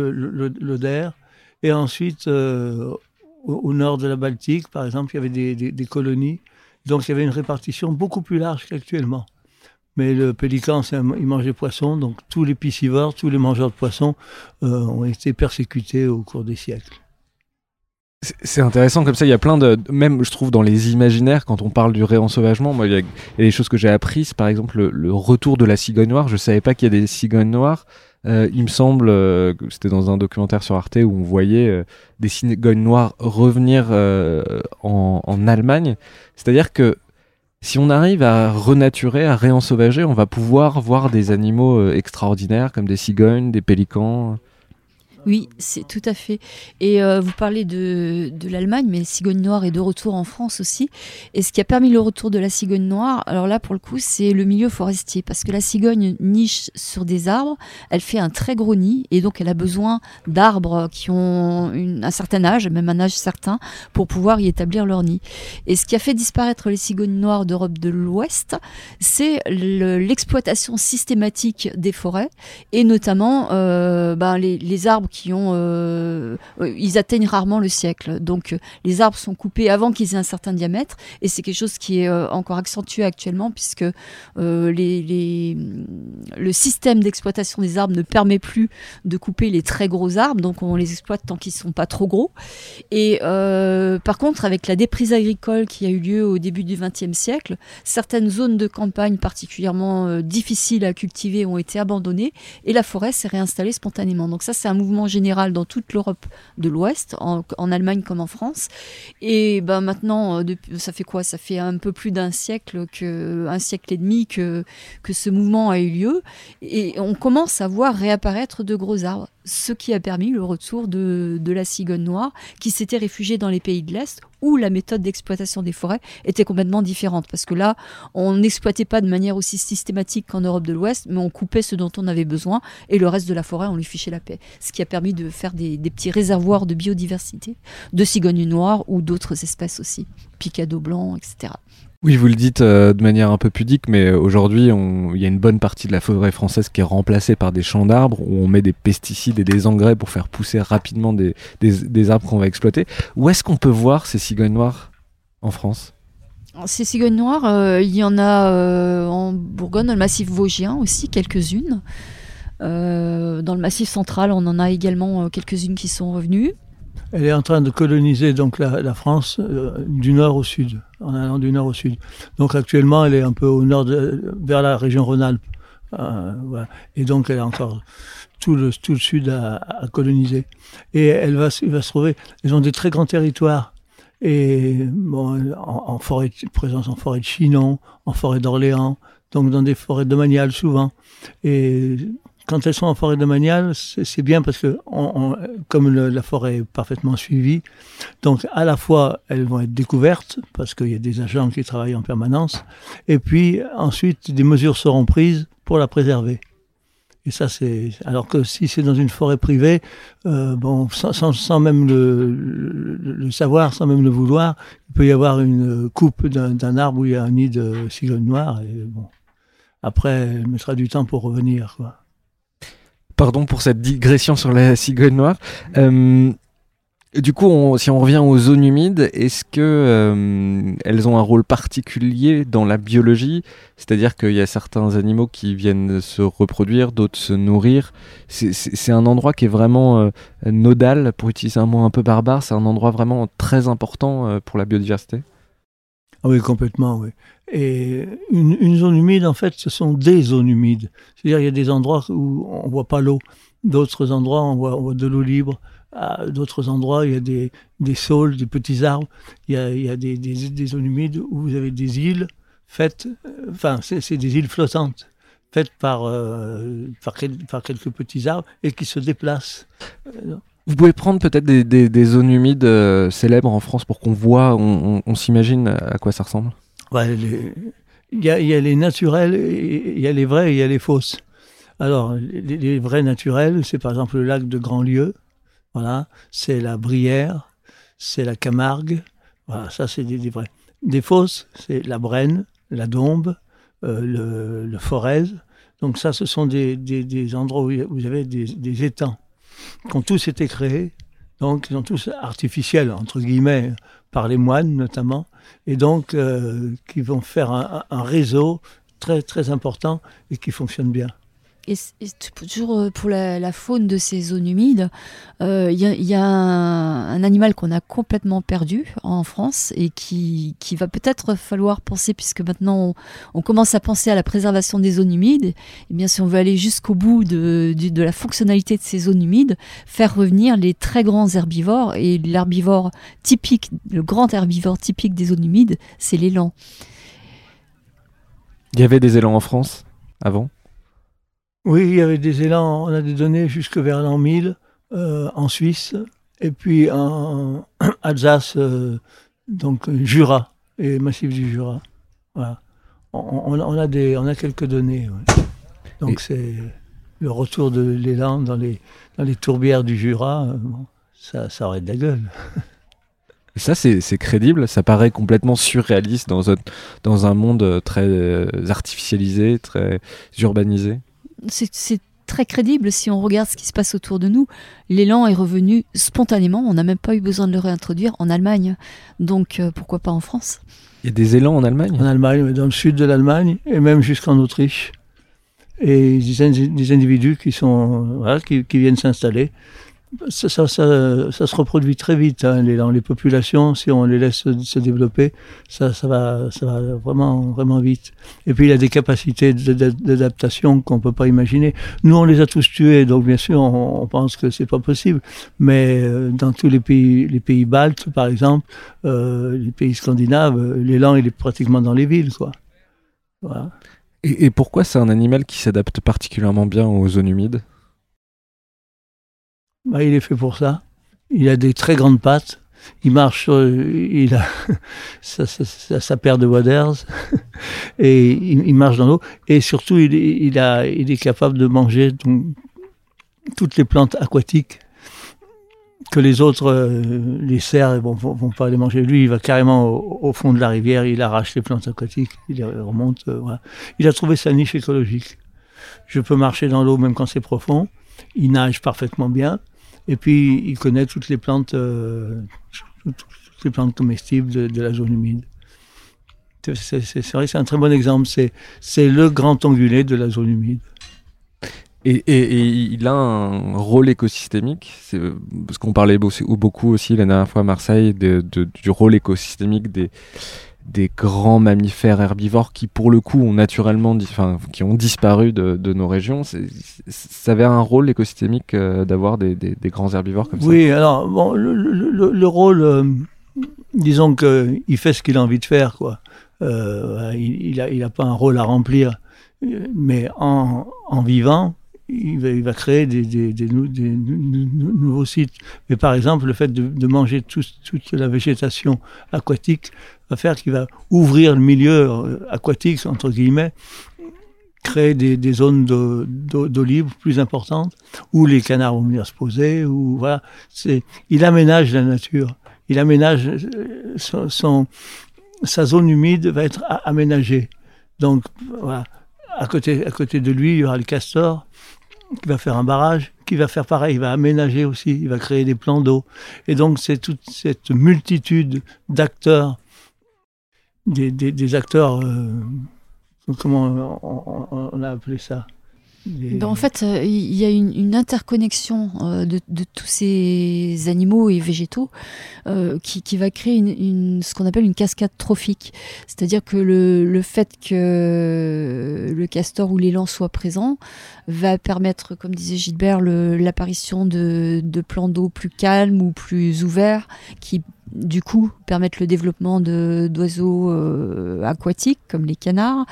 Speaker 2: l'Oder, et ensuite au, nord de la Baltique, par exemple, il y avait des, des, colonies. Donc il y avait une répartition beaucoup plus large qu'actuellement. Mais le pélican, il mangeait poisson, donc tous les piscivores, tous les mangeurs de poissons ont été persécutés au cours des siècles.
Speaker 1: C'est intéressant comme ça, il y a plein de... Même je trouve dans les imaginaires, quand on parle du réensauvagement, moi il y, a, des choses que j'ai apprises, par exemple le, retour de la cigogne noire, je savais pas qu'il y a des cigognes noires. Euh, il me semble euh, que c'était dans un documentaire sur Arte où on voyait euh, des cigognes noires revenir en, en, Allemagne. C'est-à-dire que si on arrive à renaturer, à réensauvager, on va pouvoir voir des animaux extraordinaires comme des cigognes, des pélicans.
Speaker 3: Oui, c'est tout à fait. Et euh, vous parlez de, de l'Allemagne, mais la cigogne noire est de retour en France aussi. Et ce qui a permis le retour de la cigogne noire, alors là pour le coup, c'est le milieu forestier, parce que la cigogne niche sur des arbres, elle fait un très gros nid, et donc elle a besoin d'arbres qui ont un certain âge, même un âge certain, pour pouvoir y établir leur nid. Et ce qui a fait disparaître les cigognes noires d'Europe de l'Ouest, c'est l'exploitation systématique des forêts, et notamment euh, ben, les, les arbres qui euh, euh, ils atteignent rarement le siècle. Donc euh, les arbres sont coupés avant qu'ils aient un certain diamètre, et c'est quelque chose qui est encore accentué actuellement puisque les, le système d'exploitation des arbres ne permet plus de couper les très gros arbres, donc on les exploite tant qu'ils sont pas trop gros. Et par contre, avec la déprise agricole qui a eu lieu au début du XXe siècle, certaines zones de campagne particulièrement difficiles à cultiver ont été abandonnées et la forêt s'est réinstallée spontanément. Donc ça, c'est un mouvement général dans toute l'Europe de l'Ouest, en, Allemagne comme en France. Et ben maintenant, euh, ça fait quoi? Ça fait un peu plus d'un siècle, siècle et demi que, que ce mouvement a eu lieu. Et on commence à voir réapparaître de gros arbres ce qui a permis le retour de, la cigogne noire qui s'était réfugiée dans les pays de l'Est où la méthode d'exploitation des forêts était complètement différente. Parce que là, on n'exploitait pas de manière aussi systématique qu'en Europe de l'Ouest, mais on coupait ce dont on avait besoin et le reste de la forêt, on lui fichait la paix. Ce qui a permis de faire des, petits réservoirs de biodiversité, de cigognes noires ou d'autres espèces aussi, picado blanc, etc.
Speaker 4: Oui, vous le dites euh, de manière un peu pudique, mais aujourd'hui, il y a une bonne partie de la forêt française qui est remplacée par des champs d'arbres où on met des pesticides et des engrais pour faire pousser rapidement des, arbres qu'on va exploiter. Où est-ce qu'on peut voir ces cigognes noires en France?
Speaker 3: Ces cigognes noires, euh, il y en a euh, en Bourgogne, dans le massif vosgien aussi, quelques-unes. dans le massif central, on en a également quelques-unes qui sont revenues.
Speaker 2: Elle est en train de coloniser donc la, France euh, du nord au sud, en allant du nord au sud. Donc actuellement, elle est un peu au nord, vers la région Rhône-Alpes. Euh, Et donc, elle a encore tout le, tout le sud à, coloniser. Et elle va, va se trouver. Elles ont des très grands territoires. Et bon, en, forêt, présence en forêt de Chinon, en forêt d'Orléans, donc dans des forêts domaniales souvent. Et quand elles sont en forêt domaniale, c'est bien parce que, comme la forêt est parfaitement suivie, donc à la fois elles vont être découvertes parce qu'il y a des agents qui travaillent en permanence, et puis ensuite des mesures seront prises pour la préserver. Et ça, c'est alors que si c'est dans une forêt privée, euh, bon, sans, même le, savoir, sans même le vouloir, il peut y avoir une coupe d'un arbre où il y a un nid de cigogne noire. Et bon, après, elle mettra du temps pour revenir.
Speaker 4: Pardon pour cette digression sur la cigogne noire. Euh, du coup, si on revient aux zones humides, est-ce que euh, elles ont un rôle particulier dans la biologie? C'est-à-dire qu'il y a certains animaux qui viennent se reproduire, d'autres se nourrir. C'est un endroit qui est vraiment euh, nodal, pour utiliser un mot un peu barbare. C'est un endroit vraiment très important pour la biodiversité?
Speaker 2: Ah oui, complètement, oui. Et une, zone humide, en fait, ce sont des zones humides. C'est-à-dire, il y a des endroits où on voit pas l'eau. D'autres endroits, on voit, de l'eau libre. D'autres endroits, il y a des, des saules, des petits arbres. Il y a, il y a des, des, zones humides où vous avez des îles faites, euh, enfin, c'est des îles flottantes faites par, euh, par, quelques petits arbres et qui se déplacent.
Speaker 4: Vous pouvez prendre peut-être des, des, zones humides euh, célèbres en France pour qu'on voit, on s'imagine à quoi ça ressemble?
Speaker 2: Il y, a, les naturels, il y a les vrais et il y a les fausses. Alors, les, vrais naturels, c'est par exemple le lac de Grandlieu, voilà, c'est la Brière, c'est la Camargue, voilà, ça c'est des, vrais. Des fausses, c'est la Brenne, la Dombe, euh, le, le Forez. Donc ça, ce sont des, endroits où vous avez des, étangs qui ont tous été créés, donc ils sont tous artificiels, entre guillemets, par les moines notamment, et donc euh, qui vont faire un, un, réseau très très important et qui fonctionne bien.
Speaker 3: Et, toujours euh, pour la, faune de ces zones humides, euh, il y, a un, animal qu'on a complètement perdu en France et qui, qui va peut-être falloir penser, puisque maintenant on, commence à penser à la préservation des zones humides, et eh bien si on veut aller jusqu'au bout de, de, la fonctionnalité de ces zones humides, faire revenir les très grands herbivores, et l'herbivore typique, le grand herbivore typique des zones humides, c'est l'élan.
Speaker 4: Il y avait des élans en France avant?
Speaker 2: Oui, il y avait des élans, on a des données jusque vers l'an 1000. en Suisse, et puis en Alsace, donc Jura et massif du Jura. Voilà. On, a des, on a quelques données. Donc c'est le retour de l'élan dans les, dans les tourbières du Jura, ça, ça aurait de la gueule.
Speaker 1: ça, c'est crédible? Ça paraît complètement surréaliste dans un, dans un monde euh, très euh, artificialisé, très urbanisé?
Speaker 3: C'est très crédible si on regarde ce qui se passe autour de nous. L'élan est revenu spontanément. On n'a même pas eu besoin de le réintroduire en Allemagne. Donc euh, pourquoi pas en France?
Speaker 1: Il y a des élans en Allemagne?
Speaker 2: En Allemagne, dans le sud de l'Allemagne et même jusqu'en Autriche. Et des, des individus qui, sont, qui viennent s'installer ça, se reproduit très vite. Hein, les, dans les populations, si on les laisse se, développer, ça, va, vraiment, vraiment vite. Et puis il a des capacités d'adaptation qu'on peut pas imaginer. Nous, on les a tous tués, donc bien sûr, on, pense que c'est pas possible. Mais euh, dans tous les pays, les pays baltes, par exemple, euh, les pays scandinaves, l'élan il est pratiquement dans les villes, quoi.
Speaker 1: Et pourquoi c'est un animal qui s'adapte particulièrement bien aux zones humides?
Speaker 2: Bah, il est fait pour ça. Il a des très grandes pattes. Il marche, il a sa, paire de waders et il, marche dans l'eau. Et surtout, il, est capable de manger toutes les plantes aquatiques que les autres, euh, les cerfs, ne vont, pas les manger. Lui, il va carrément au, fond de la rivière, il arrache les plantes aquatiques, il remonte. Euh. Il a trouvé sa niche écologique. Je peux marcher dans l'eau même quand c'est profond. Il nage parfaitement bien. Et puis, il connaît toutes les plantes, euh, toutes les plantes comestibles de, la zone humide. C'est vrai, c'est un très bon exemple. C'est le grand ongulé de la zone humide.
Speaker 1: Et, il a un rôle écosystémique, parce qu'on parlait beaucoup aussi la dernière fois à Marseille du rôle écosystémique des, des grands mammifères herbivores qui, pour le coup, ont naturellement, enfin, qui ont disparu de, nos régions. Ça avait un rôle écosystémique euh, d'avoir des, grands herbivores comme
Speaker 2: ça? Oui, alors bon, le, rôle, euh, disons qu'il fait ce qu'il a envie de faire, quoi. Euh, il n'a il pas un rôle à remplir, mais en, en vivant, il va, créer des, nouveaux sites. Mais par exemple, le fait de, manger toute la végétation aquatique va faire qu'il va ouvrir le milieu euh, aquatique, entre guillemets, créer des, zones d'eau libre plus importantes, où les canards vont venir se poser, il aménage la nature. Il aménage euh, sa zone humide va être aménagée. Donc à côté de lui, il y aura le castor qui va faire un barrage, qui va faire pareil, il va aménager aussi, il va créer des plans d'eau. Et donc c'est toute cette multitude d'acteurs des, acteurs, euh, comment on, a appelé ça?
Speaker 3: Ben, en fait, euh, il y a une, interconnexion euh, de, tous ces animaux et végétaux qui, va créer une, ce qu'on appelle une cascade trophique. C'est-à-dire que le, fait que le castor ou l'élan soit présent va permettre, comme disait Gilbert, l'apparition de, de plans d'eau plus calmes ou plus ouverts qui du coup permettre le développement d'oiseaux euh, aquatiques comme les canards.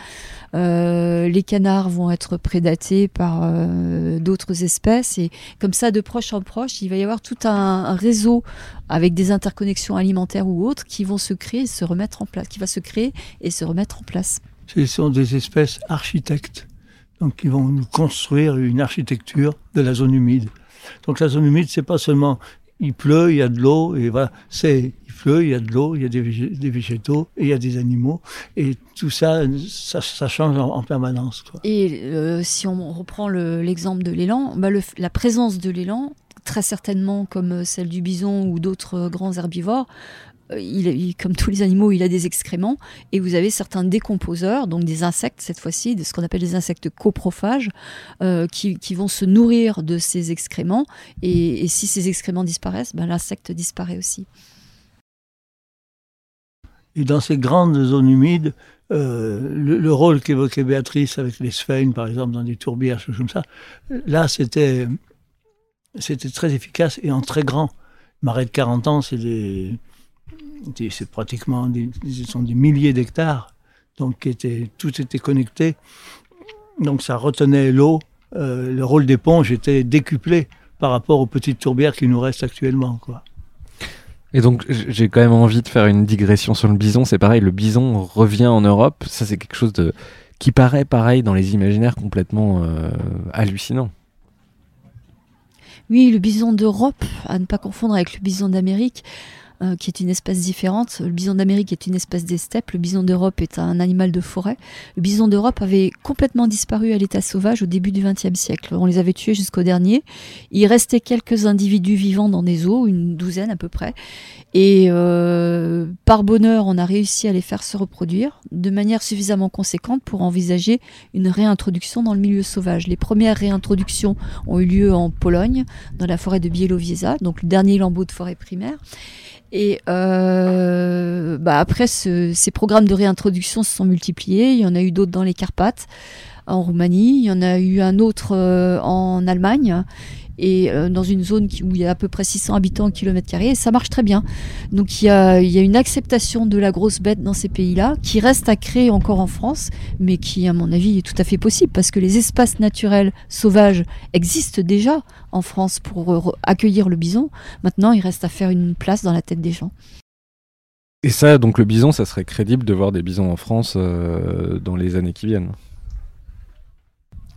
Speaker 3: Euh, les canards vont être prédatés par euh, d'autres espèces et comme ça de proche en proche il va y avoir tout un, réseau avec des interconnexions alimentaires ou autres qui vont se créer et se remettre en place, qui va se créer et se remettre en place.
Speaker 2: Ce sont des espèces architectes donc qui vont nous construire une architecture de la zone humide. Donc la zone humide, c'est pas seulement il pleut, il y a de l'eau, et voilà, c'est, il pleut, il y a de l'eau, il y a des, végétaux, et il y a des animaux, et tout ça, ça, change en, permanence.
Speaker 3: Et euh, si on reprend l'exemple de l'élan, bah la présence de l'élan, très certainement comme celle du bison ou d'autres grands herbivores, euh, comme tous les animaux, il a des excréments et vous avez certains décomposeurs, donc des insectes cette fois-ci, de ce qu'on appelle des insectes coprophages, euh, qui, vont se nourrir de ces excréments. Et, si ces excréments disparaissent, ben, l'insecte disparaît aussi.
Speaker 2: Et dans ces grandes zones humides, euh, le, rôle qu'évoquait Béatrice avec les sphaignes, par exemple, dans des tourbières, choses ça, là, c'était, c'était très efficace et en très grand. Marais de 40 ans, c'est des c'est pratiquement des, sont des milliers d'hectares, donc était, tout était connecté. Donc ça retenait l'eau. Euh, le rôle d'éponge était décuplé par rapport aux petites tourbières qui nous restent actuellement. Quoi.
Speaker 1: Et donc j'ai quand même envie de faire une digression sur le bison. C'est pareil, le bison revient en Europe. Ça c'est quelque chose de qui paraît pareil dans les imaginaires complètement euh, hallucinant.
Speaker 3: Oui, le bison d'Europe, à ne pas confondre avec le bison d'Amérique. Euh, qui est une espèce différente. Le bison d'Amérique est une espèce des steppes. Le bison d'Europe est un animal de forêt. Le bison d'Europe avait complètement disparu à l'état sauvage au début du XXe siècle. On les avait tués jusqu'au dernier. Il restait quelques individus vivants dans des eaux, une douzaine à peu près. Et euh, par bonheur, on a réussi à les faire se reproduire de manière suffisamment conséquente pour envisager une réintroduction dans le milieu sauvage. Les premières réintroductions ont eu lieu en Pologne, dans la forêt de Bielowieza, donc le dernier lambeau de forêt primaire. Et euh, bah après, ces programmes de réintroduction se sont multipliés. Il y en a eu d'autres dans les Carpates, en Roumanie. Il y en a eu un autre euh, en Allemagne et euh, dans une zone où il y a à peu près 600 habitants au kilomètre carré, ça marche très bien. Donc il y, a, une acceptation de la grosse bête dans ces pays-là, qui reste à créer encore en France, mais qui, à mon avis, est tout à fait possible, parce que les espaces naturels sauvages existent déjà en France pour accueillir le bison. Maintenant, il reste à faire une place dans la tête des gens.
Speaker 1: Et ça, donc le bison, ça serait crédible de voir des bisons en France euh, dans les années qui viennent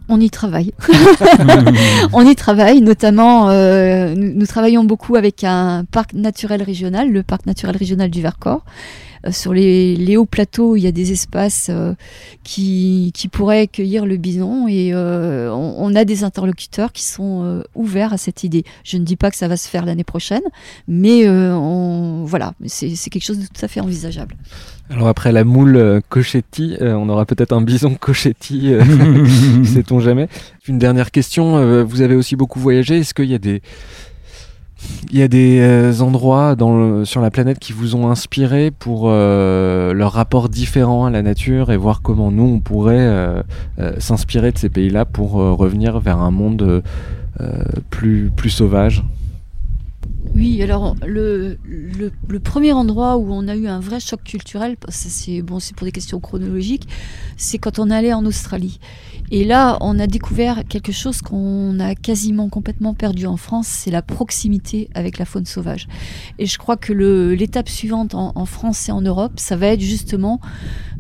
Speaker 3: on y travaille. on y travaille, notamment, euh, nous, travaillons beaucoup avec un parc naturel régional, le parc naturel régional du Vercors. Euh, sur les, hauts plateaux, il y a des espaces euh, qui, pourraient accueillir le bison et on, a des interlocuteurs qui sont ouverts à cette idée. Je ne dis pas que ça va se faire l'année prochaine, mais voilà, c'est quelque chose de tout à fait envisageable.
Speaker 1: Alors après la moule euh, Cochetti, euh, on aura peut-être un bison Cochetti, euh, sait-on jamais. Une dernière question, vous avez aussi beaucoup voyagé, est-ce qu'il y a des... Il y a des endroits dans sur la planète qui vous ont inspiré pour leur rapport différent à la nature et voir comment nous on pourrait s'inspirer de ces pays-là pour revenir vers un monde plus sauvage?
Speaker 3: Oui, alors le, premier endroit où on a eu un vrai choc culturel, c'est bon, pour des questions chronologiques, c'est quand on allait en Australie. Et là, on a découvert quelque chose qu'on a quasiment complètement perdu en France, c'est la proximité avec la faune sauvage. Et je crois que l'étape suivante en, France et en Europe, ça va être justement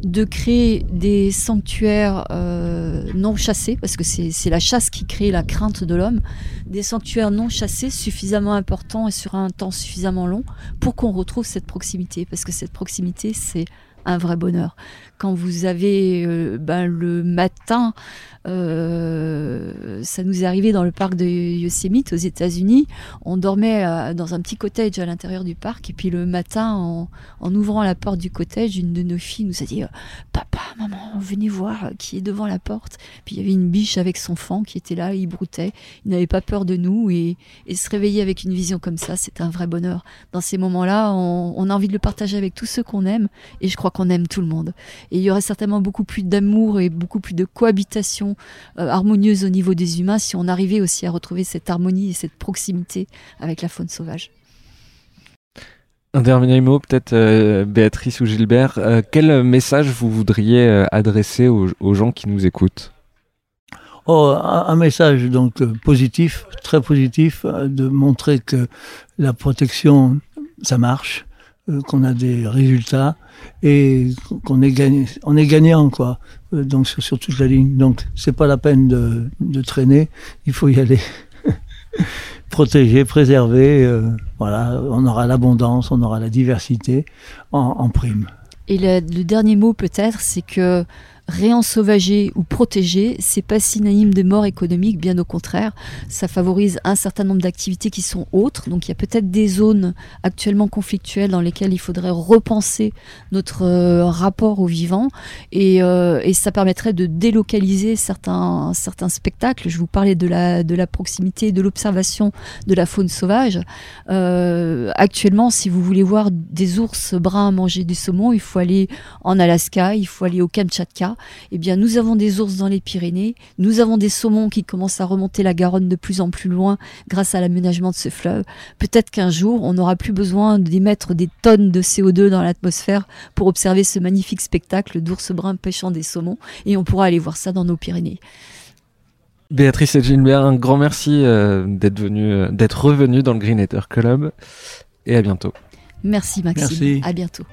Speaker 3: de créer des sanctuaires euh, non chassés, parce que c'est la chasse qui crée la crainte de l'homme, des sanctuaires non chassés suffisamment importants et sur un temps suffisamment long pour qu'on retrouve cette proximité, parce que cette proximité, c'est un vrai bonheur. Quand vous avez euh, ben, le matin euh, ça nous est arrivé dans le parc de Yosemite aux États-Unis. On dormait euh, dans un petit cottage à l'intérieur du parc et puis le matin, en, ouvrant la porte du cottage, une de nos filles nous a dit euh, "Papa, maman, venez voir qui est devant la porte." Puis il y avait une biche avec son fan qui était là, il broutait, il n'avait pas peur de nous et, se réveiller avec une vision comme ça, c'est un vrai bonheur. Dans ces moments-là, on, a envie de le partager avec tous ceux qu'on aime et je crois qu'on aime tout le monde. Et il y aurait certainement beaucoup plus d'amour et beaucoup plus de cohabitation harmonieuse au niveau des humains si on arrivait aussi à retrouver cette harmonie et cette proximité avec la faune sauvage.
Speaker 1: Un dernier mot, peut-être euh, Béatrice ou Gilbert. Euh, quel message vous voudriez adresser aux, gens qui nous écoutent?
Speaker 2: Oh, un, message donc positif, très positif, de montrer que la protection, ça marche, qu'on a des résultats et qu'on est gagné, on est gagnant quoi. Euh, donc sur, toute la ligne. Donc c'est pas la peine de, traîner, il faut y aller. Protéger, préserver, euh, voilà, on aura l'abondance, on aura la diversité en, prime.
Speaker 3: Et le dernier mot peut-être, c'est que réensauvager ou protéger, c'est pas synonyme de mort économique, bien au contraire. Ça favorise un certain nombre d'activités qui sont autres. Donc il y a peut-être des zones actuellement conflictuelles dans lesquelles il faudrait repenser notre euh, rapport au vivant et, euh, et, ça permettrait de délocaliser certains, certains spectacles. Je vous parlais de la, de la proximité, de l'observation de la faune sauvage. Euh, actuellement, si vous voulez voir des ours bruns manger du saumon, il faut aller en Alaska, il faut aller au Kamchatka eh bien, nous avons des ours dans les Pyrénées, nous avons des saumons qui commencent à remonter la Garonne de plus en plus loin grâce à l'aménagement de ce fleuve. Peut-être qu'un jour, on n'aura plus besoin d'émettre des tonnes de CO2 dans l'atmosphère pour observer ce magnifique spectacle d'ours bruns pêchant des saumons, et on pourra aller voir ça dans nos Pyrénées.
Speaker 1: Béatrice et Gilbert, un grand merci euh, d'être venu, euh, d'être revenu dans le Green Club et à bientôt.
Speaker 3: Merci Maxime.
Speaker 2: Merci.
Speaker 3: À bientôt.